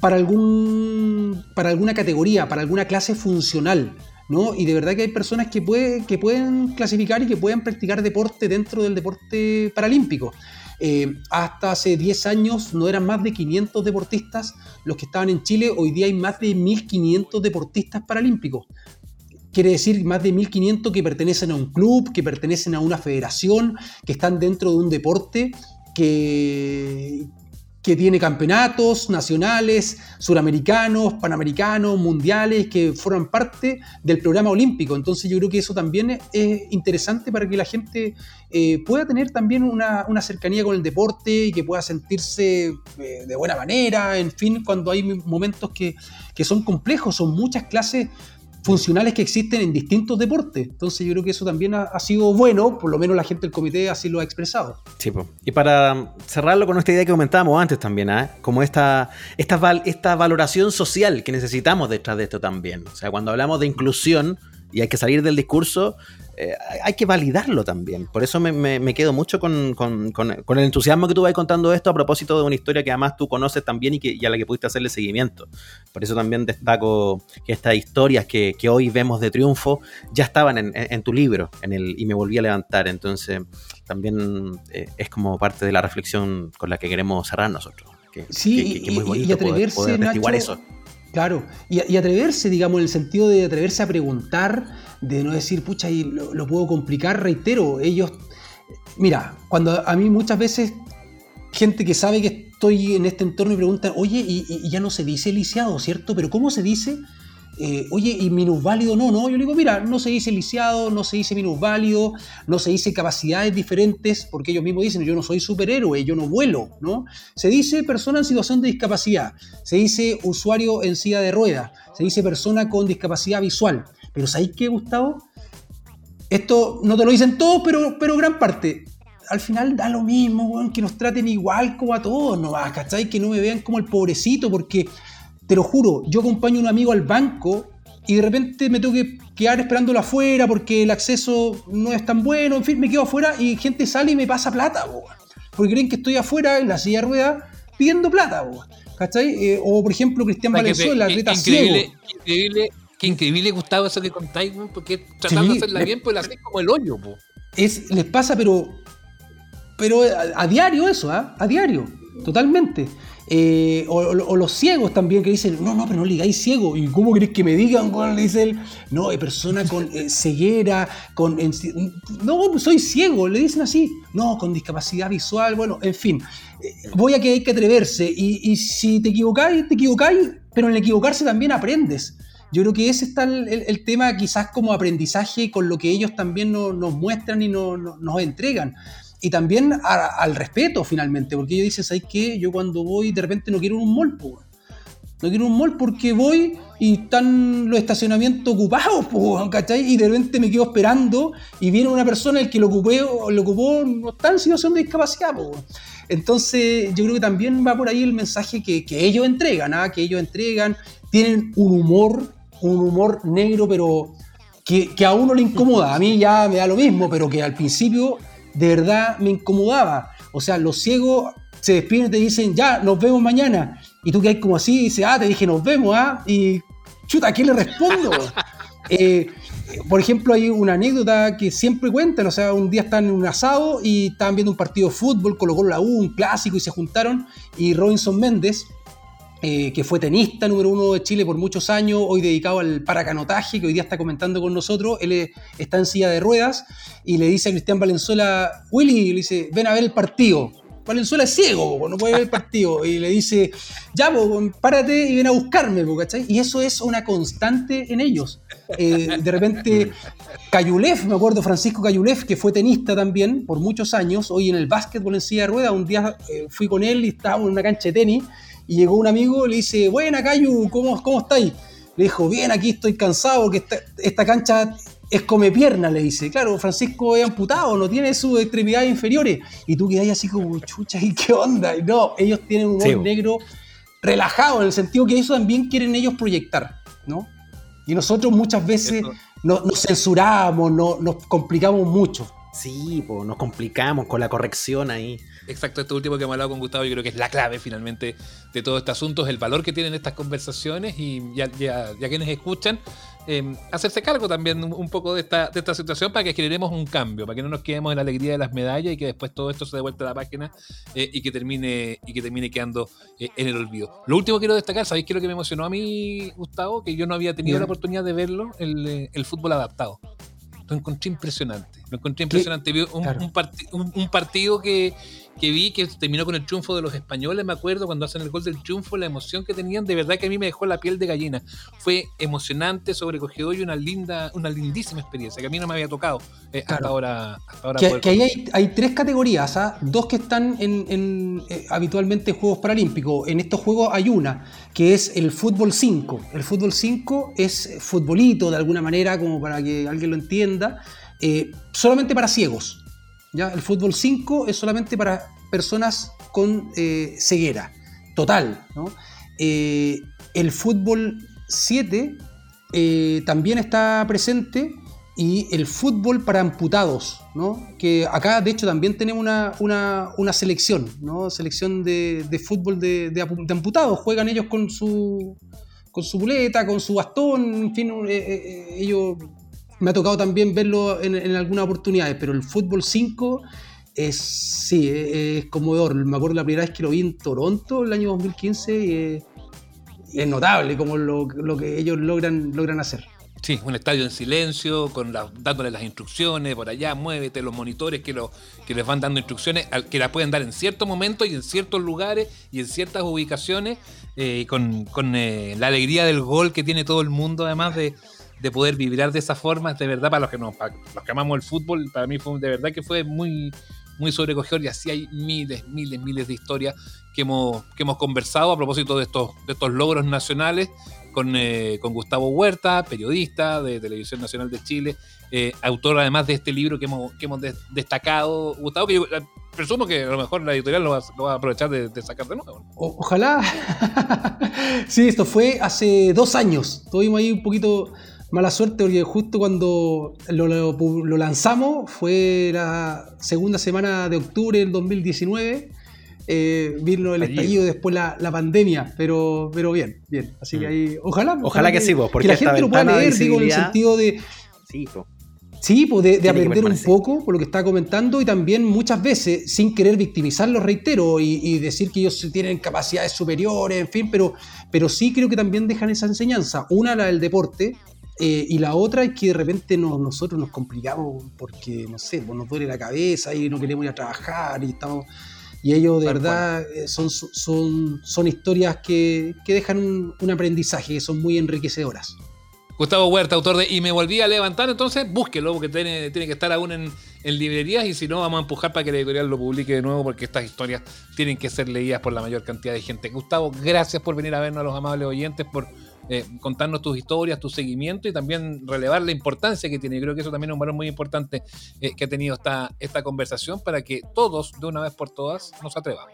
para, algún, para alguna categoría, para alguna clase funcional. ¿no? Y de verdad que hay personas que, puede- que pueden clasificar y que pueden practicar deporte dentro del deporte paralímpico. Eh, hasta hace 10 años no eran más de 500 deportistas los que estaban en Chile, hoy día hay más de 1500 deportistas paralímpicos. Quiere decir más de 1500 que pertenecen a un club, que pertenecen a una federación, que están dentro de un deporte que, que tiene campeonatos nacionales, suramericanos, panamericanos, mundiales, que forman parte del programa olímpico. Entonces yo creo que eso también es, es interesante para que la gente eh, pueda tener también una, una cercanía con el deporte y que pueda sentirse eh, de buena manera, en fin, cuando hay momentos que, que son complejos, son muchas clases funcionales que existen en distintos deportes. Entonces yo creo que eso también ha, ha sido bueno, por lo menos la gente del comité así lo ha expresado. Sí, po. y para cerrarlo con esta idea que comentábamos antes también, ¿ah? como esta, esta, val- esta valoración social que necesitamos detrás de esto también. O sea, cuando hablamos de inclusión y hay que salir del discurso, eh, hay- que validarlo también. Por eso me, me- me quedo mucho con, con- con- con el entusiasmo que tú vas contando esto a propósito de una historia que además tú conoces también y, que, y a la que pudiste hacerle seguimiento. Por eso también destaco que estas historias que, que hoy vemos de triunfo ya estaban en, en- en tu libro en el, y me volví a levantar. Entonces también eh, es como parte de la reflexión con la que queremos cerrar nosotros. Que, Sí, que- que- y- muy bonito y atreverse, poder, poder Nacho, eso. Claro, y, atreverse, digamos, en el sentido de atreverse a preguntar, de no decir, pucha, y lo, puedo complicar, reitero, ellos, mira, cuando a mí muchas veces gente que sabe que estoy en este entorno y pregunta, oye, y- y ya no se dice lisiado, ¿cierto? Pero ¿cómo se dice? Eh, oye, ¿y minusválido no? No, yo le digo, mira, no se dice lisiado, no se dice minusválido, no se dice capacidades diferentes, porque ellos mismos dicen, yo no soy superhéroe, yo no vuelo, ¿no? Se dice persona en situación de discapacidad, se dice usuario en silla de ruedas, se dice persona con discapacidad visual. Pero ¿sabéis qué, Gustavo? Esto no te lo dicen todos, pero, pero gran parte. Al final da lo mismo, weón, que nos traten igual como a todos, ¿no? ¿Cachai? Que no me vean como el pobrecito, porque te lo juro, yo acompaño a un amigo al banco y de repente me tengo que quedar esperándolo afuera porque el acceso no es tan bueno, en fin, me quedo afuera y gente sale y me pasa plata, weón. Porque creen que estoy afuera en la silla de ruedas pidiendo plata, weón. ¿Cachai? Eh, o por ejemplo, Cristian O sea, que Valenzuela, te- atleta qué ciego. increíble, qué increíble, qué increíble, Gustavo, eso que contáis, porque tratando Sí, de hacerla bien, pues la hacéis como el hoyo, es, les pasa, pero, pero a, a diario eso, ¿ah? a diario, totalmente. Eh, o, los ciegos también que dicen, no, no, pero no le digáis ciego. ¿Y cómo querés que me digan? Le dice él, no, eh, persona con ceguera, con... no, soy ciego, le dicen así. No, con discapacidad visual, bueno, en fin. Eh, voy a que hay que atreverse. Y, si te equivocáis, te equivocáis, pero en el equivocarse también aprendes. Yo creo que ese está el, tema quizás como aprendizaje con lo que ellos también no- nos muestran y no- no- nos entregan. Y también al respeto finalmente, porque ellos dicen, ¿sabes qué? Yo cuando voy de repente no quiero un mall, po. No quiero un mall porque voy y están los estacionamientos ocupados, po, ¿cachai? Y de repente me quedo esperando y viene una persona el que lo ocupé lo ocupó no está en situación de discapacidad, po. Entonces, yo creo que también va por ahí el mensaje que, que ellos entregan, ¿ah? que ellos entregan, tienen un humor, un humor negro, pero que a uno le incomoda. A mí ya me da lo mismo, pero que al principio de verdad me incomodaba. O sea, los ciegos se despiden y te dicen, ya, nos vemos mañana. Y tú que hay como así, y dices, ah, te dije, nos vemos, ¿ah? Y chuta, ¿a qué le respondo? Eh, por ejemplo, hay una anécdota que siempre cuentan, o sea, un día están en un asado y estaban viendo un partido de fútbol, colocó la U, un clásico, y se juntaron, y Robinson Méndez, eh, que fue tenista número uno de Chile por muchos años, hoy dedicado al paracanotaje, que hoy día está comentando con nosotros, él está en silla de ruedas, y le dice a Cristian Valenzuela, Willy, le dice, ven a ver el partido. Valenzuela es ciego, no puede ver el partido. Y le dice, ya, párate y ven a buscarme, ¿cachai? Y eso es una constante en ellos. Eh, de repente, Cayulef, me acuerdo, Francisco Cayulef, que fue tenista también por muchos años, hoy en el básquetbol en silla de ruedas, un día eh, fui con él y estábamos en una cancha de tenis, y llegó un amigo le dice, buena Cayu, ¿cómo, cómo estáis? Le dijo, bien, aquí estoy cansado porque esta, esta cancha es come pierna, le dice. Claro, Francisco es amputado, no tiene sus extremidades inferiores. Y tú quedas así como, chucha, ¿y qué onda? Y no, ellos tienen un humor Sí, negro relajado, en el sentido que eso también quieren ellos proyectar, ¿no? Y nosotros muchas veces Eso. no- nos censuramos, no- nos complicamos mucho. Sí, pues nos complicamos con la corrección ahí. Exacto, esto último que hemos hablado con Gustavo, yo creo que es la clave finalmente de todo este asunto, es el valor que tienen estas conversaciones y ya, ya, ya quienes escuchan, eh, hacerse cargo también un, un poco de esta, de esta situación para que generemos un cambio, para que no nos quedemos en la alegría de las medallas y que después todo esto se dé vuelta a la página eh, y, que termine, y que termine quedando eh, en el olvido. Lo último que quiero destacar, ¿sabéis qué es lo que me emocionó a mí, Gustavo? Que yo no había tenido la oportunidad de verlo, el, eh, el fútbol adaptado. Lo encontré impresionante. Lo encontré impresionante. Vi un, Claro. un parti- un- un partido que, que vi que terminó con el triunfo de los españoles, me acuerdo, cuando hacen el gol del triunfo, la emoción que tenían, de verdad que a mí me dejó la piel de gallina. Fue emocionante, sobrecogedor y una linda, una lindísima experiencia que a mí no me había tocado eh, hasta ahora. Hasta ahora Que, ahí hay, hay tres categorías, ¿ah? dos que están en, en, eh, habitualmente en Juegos Paralímpicos. En estos Juegos hay una, que es el fútbol 5. El fútbol 5 es futbolito de alguna manera, como para que alguien lo entienda, eh, solamente para ciegos. ¿Ya? El fútbol 5 es solamente para personas con eh, ceguera total. ¿no? Eh, el fútbol 7 eh, también está presente y el fútbol para amputados, ¿no? que acá de hecho también tenemos una, una- una selección, ¿no? selección de, de fútbol de, amputados, juegan ellos con su, con su muleta, con su bastón, en fin, ellos me ha tocado también verlo en, en algunas oportunidades, pero el fútbol 5 es, sí, es, es conmovedor. Me acuerdo la primera vez que lo vi en Toronto, el año 2015, y es, notable como lo, lo que ellos logran, logran hacer. Sí, un estadio en silencio, con la- dándole las instrucciones por allá, muévete, los monitores que, lo, que les van dando instrucciones, que las pueden dar en ciertos momentos y en ciertos lugares y en ciertas ubicaciones, eh, con, con, eh, la alegría del gol que tiene todo el mundo, además de, de poder vibrar de esa forma, de verdad, para los que, nos, para los que amamos el fútbol, para mí fue de verdad que fue muy, muy sobrecogedor y así hay miles, miles, miles de historias que hemos, que hemos conversado a propósito de estos, de estos logros nacionales con, eh, con Gustavo Huerta, periodista de Televisión Nacional de Chile, eh, autor además de este libro que hemos, que hemos des- destacado. Gustavo, que yo eh, presumo que a lo mejor la editorial lo va, a aprovechar de, sacar de nuevo. Ojalá. sí, esto fue hace dos años. Tuvimos ahí un poquito mala suerte porque justo cuando lo, lo pu- lo lanzamos fue la segunda semana de octubre del 2019. Eh, vino el Allí. estallido después la, la pandemia, pero, pero bien, bien. Así que Mm. ahí, ojalá. Ojalá que sí, pues, porque que la gente lo pueda leer, digo, en el sentido de, Sí, po. Sí, pues de, que aprender un poco por lo que está comentando y también muchas veces, sin querer victimizarlos, reitero, y, y decir que ellos tienen capacidades superiores, en fin, pero, pero sí creo que también dejan esa enseñanza. Una, la del deporte, eh, y la otra es que de repente nos- nosotros nos complicamos porque, no sé, pues nos duele la cabeza y no queremos ir a trabajar y estamos... Y ellos de Tal verdad eh, son, son, son historias que, que dejan un, un aprendizaje, que son muy enriquecedoras. Gustavo Huerta, autor de Y me volví a levantar, entonces búsquelo porque tiene, tiene que estar aún en, en librerías y si no vamos a empujar para que la editorial lo publique de nuevo porque estas historias tienen que ser leídas por la mayor cantidad de gente. Gustavo, gracias por venir a vernos a los amables oyentes, por eh, contarnos tus historias, tu seguimiento y también relevar la importancia que tiene. Creo que eso también es un valor muy importante eh, que ha tenido esta, esta conversación para que todos, de una vez por todas, nos atrevamos.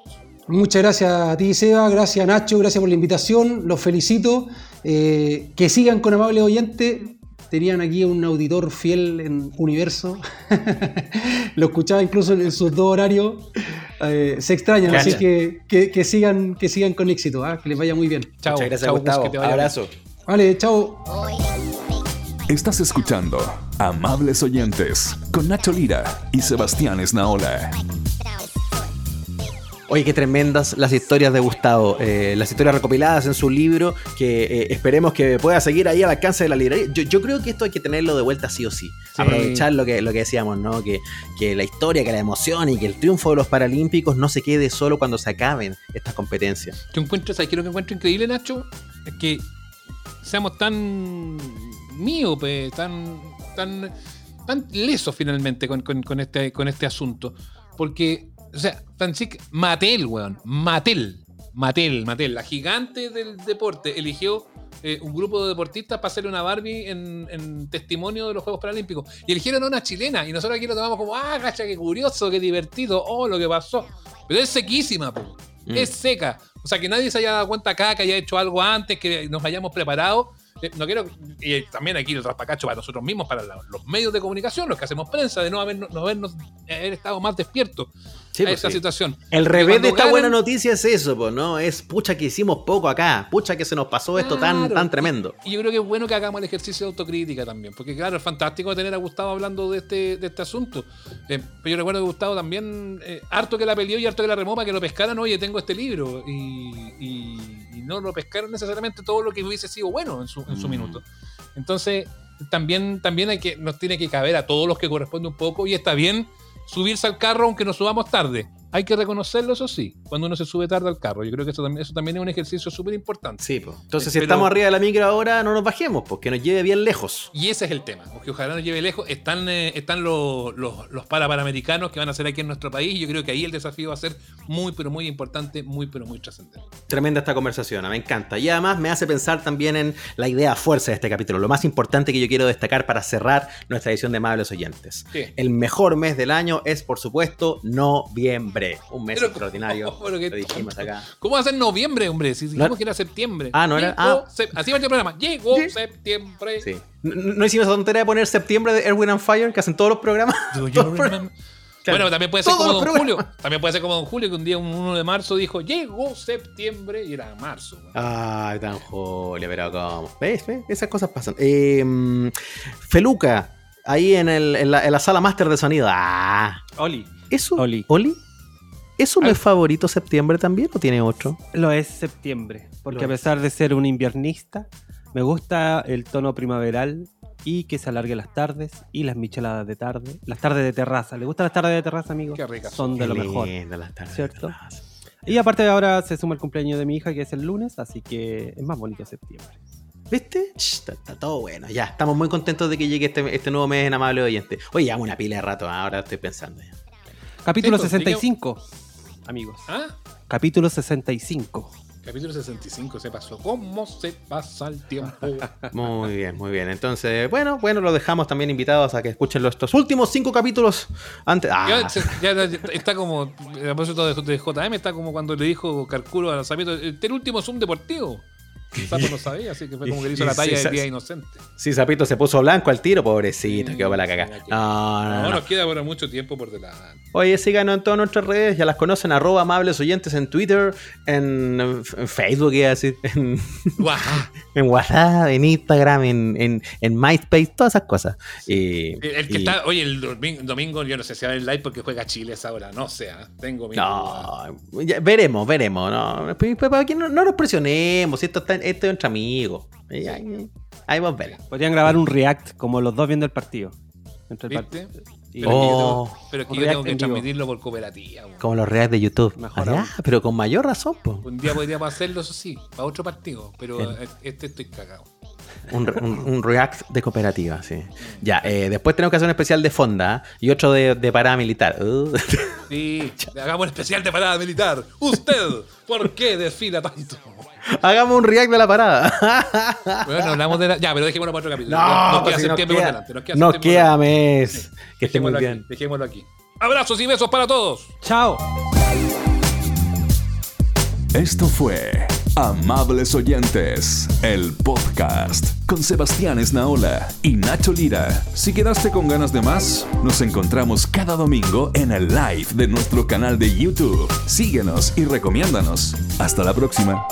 Muchas gracias a ti, Seba. Gracias, Nacho. Gracias por la invitación. Los felicito. Eh, que sigan con amable oyente. Tenían aquí un auditor fiel en Universo. Lo escuchaba incluso en sus dos horarios. Eh, se extrañan, Cacha. así que, que, que sigan, que sigan con éxito. ¿ah? Que les vaya muy bien. Chao, Muchas gracias, chao, Gustavo. te vaya bien. Abrazo. Vale, chao. Estás escuchando Amables Oyentes con Nacho Lira y Sebastián Esnaola. Oye, qué tremendas las historias de Gustavo, eh, las historias recopiladas en su libro, que eh, esperemos que pueda seguir ahí al alcance de la librería. Yo, yo creo que esto hay que tenerlo de vuelta sí o sí. Sí. Aprovechar lo que, lo que decíamos, ¿no? Que, que la historia, que la emoción y que el triunfo de los Paralímpicos no se quede solo cuando se acaben estas competencias. Yo encuentro, ¿sabes qué lo que encuentro increíble, Nacho? Es que seamos tan míopes, tan, tan, tan lesos finalmente con, con- con este, con este asunto. Porque, o sea, Francisco Mattel, weón, Mattel, Mattel, Mattel, la gigante del deporte, eligió eh, un grupo de deportistas para hacerle una Barbie en, en testimonio de los Juegos Paralímpicos. Y eligieron a una chilena. Y nosotros aquí lo tomamos como, ah, gacha, qué curioso, qué divertido, oh, lo que pasó. Pero es sequísima. Mm. Es seca. O sea, que nadie se haya dado cuenta acá, que haya hecho algo antes, que nos hayamos preparado. Eh, no quiero. Y también aquí el raspacacho para nosotros mismos, para la- los medios de comunicación, los que hacemos prensa, de no habernos, no habernos haber estado más despiertos Sí, a pues sí. situación. El revés de esta ganan- buena noticia es eso, pues, ¿no? Es pucha que hicimos poco acá, pucha que se nos pasó esto tan, tan tremendo. Y yo creo que es bueno que hagamos el ejercicio de autocrítica también, porque claro, es fantástico tener a Gustavo hablando de este, de este asunto. Eh, pero yo recuerdo que Gustavo también, eh, harto que la peleó y harto que la remó para que lo pescaran, oye, tengo este libro. Y, y- y no lo pescaron necesariamente todo lo que hubiese sido bueno en su, en su Mm. minuto. Entonces, también, también hay que, nos tiene que caber a todos los que corresponde un poco, y está bien subirse al carro aunque nos subamos tarde. Hay que reconocerlo, eso sí, cuando uno se sube tarde al carro. Yo creo que eso también, eso también es un ejercicio súper importante. Sí, pues. Entonces, si estamos arriba de la micro ahora, no nos bajemos, pues que nos lleve bien lejos. Y ese es el tema, porque ojalá nos lleve lejos. Están, eh, están los, los, los que van a ser aquí en nuestro país y yo creo que ahí el desafío va a ser muy, pero muy importante, muy, pero muy trascendente. Tremenda esta conversación, me encanta. Y además me hace pensar también en la idea fuerza de este capítulo. Lo más importante que yo quiero destacar para cerrar nuestra edición de Amables Oyentes. Sí. El mejor mes del año es, por supuesto, noviembre. Un mes Pero- extraordinario. qué Lo dijimos acá. ¿Cómo va a ser noviembre, hombre? Si dijimos No- que era septiembre. Ah, no era- Llegó ah. Así va el programa. Llegó Sí. septiembre. Sí. ¿No, no hicimos esa tontería de poner septiembre de Erwin and Fire que hacen todos los programas? Remember. Claro. Bueno, también puede ser Todos como Don programas. Julio. También puede ser como Don Julio, que un día, un 1 de marzo, dijo, llegó septiembre y era marzo. güey. Ay, tan Julio, pero ¿cómo? ¿Ves? ¿Ves? Esas cosas pasan. Eh, mm, Feluca, ahí en, el- en la, en la sala máster de sonido. Ah, Oli, ¿eso? Oli. ¿Oli? ¿Es un Ah. mes favorito septiembre también o tiene otro? lo es septiembre, porque Lo a es. pesar de ser un inviernista, Me gusta el tono primaveral y que se alargue las tardes y las micheladas de tarde. Las tardes de terraza. ¿Le gustan las tardes de terraza, amigos? Qué ricas Son de lo Qué mejor. las tardes. ¿Cierto? Y aparte ahora se suma el cumpleaños de mi hija, que es el lunes, así que es más bonito septiembre. ¿Viste? Está, está todo bueno. Ya, estamos muy contentos de que llegue este, este nuevo mes en Amable Oyente. Oye, llevamos una pila de rato, ah, ahora estoy pensando ya. Capítulo Sí, pues, 65, amigos. ¿Ah? Capítulo 65. Capítulo 65 se pasó. ¿Cómo se pasa el tiempo? Muy bien, muy bien. Entonces, bueno, bueno, los dejamos también invitados a que escuchen estos últimos cinco capítulos antes. Ah, Ya, ya- ya está como, a propósito de, de JM, está como cuando le dijo Carcuro a el, el último Zoom deportivo. El Sapo no sabía, así que fue como que le hizo la talla del día inocente. sí, Zapito se puso blanco al tiro, pobrecito, Sí, quedó para la caga. sí, No, no, No, no. nos queda ahora mucho tiempo por delante. Oye, síganos en todas nuestras redes, ya las conocen, arroba amables oyentes en Twitter, en, en Facebook, iba a decir, en, WhatsApp, en Instagram, en, en, en MySpace, todas esas cosas. Y- El, el que y- está, oye, el domingo, domingo, yo no sé si va a haber live porque juega Chile esa hora, no sé, ¿ah? tengo mi. No, ya veremos, veremos. No, para que no, no nos presionemos, esto, está, esto es entre amigos. Ahí, vamos a ver. Podrían grabar un react como los dos viendo el partido. Entre el ¿Viste? part- y- Pero es que yo Oh. tengo, pero es que yo tengo react que transmitirlo por cooperativa. Como los reacts de YouTube. Mejor Ah, pero con mayor razón, po. Un día podríamos hacerlo, eso sí, para otro partido, pero Bien. eh, este estoy cagado. Un, re- un- un react de cooperativa, sí. Ya, eh, después tenemos que hacer un especial de fonda ¿eh? y otro de, de parada militar. Uh. Sí, le hagamos un especial de parada militar. Usted, ¿por qué desfila tanto? Hagamos un react de la parada. Bueno, hablamos de la... Ya, pero dejémoslo para otro capítulo. No, nos queda si nos septiembre por queda- delante. Nos queda Nos septiembre queda mes. Que esté muy bien. aquí, dejémoslo aquí. Abrazos y besos para todos. ¡Chao! Esto fue Amables Oyentes, el podcast con Sebastián Esnaola y Nacho Lira. Si quedaste con ganas de más, nos encontramos cada domingo en el live de nuestro canal de YouTube. Síguenos y recomiéndanos. Hasta la próxima.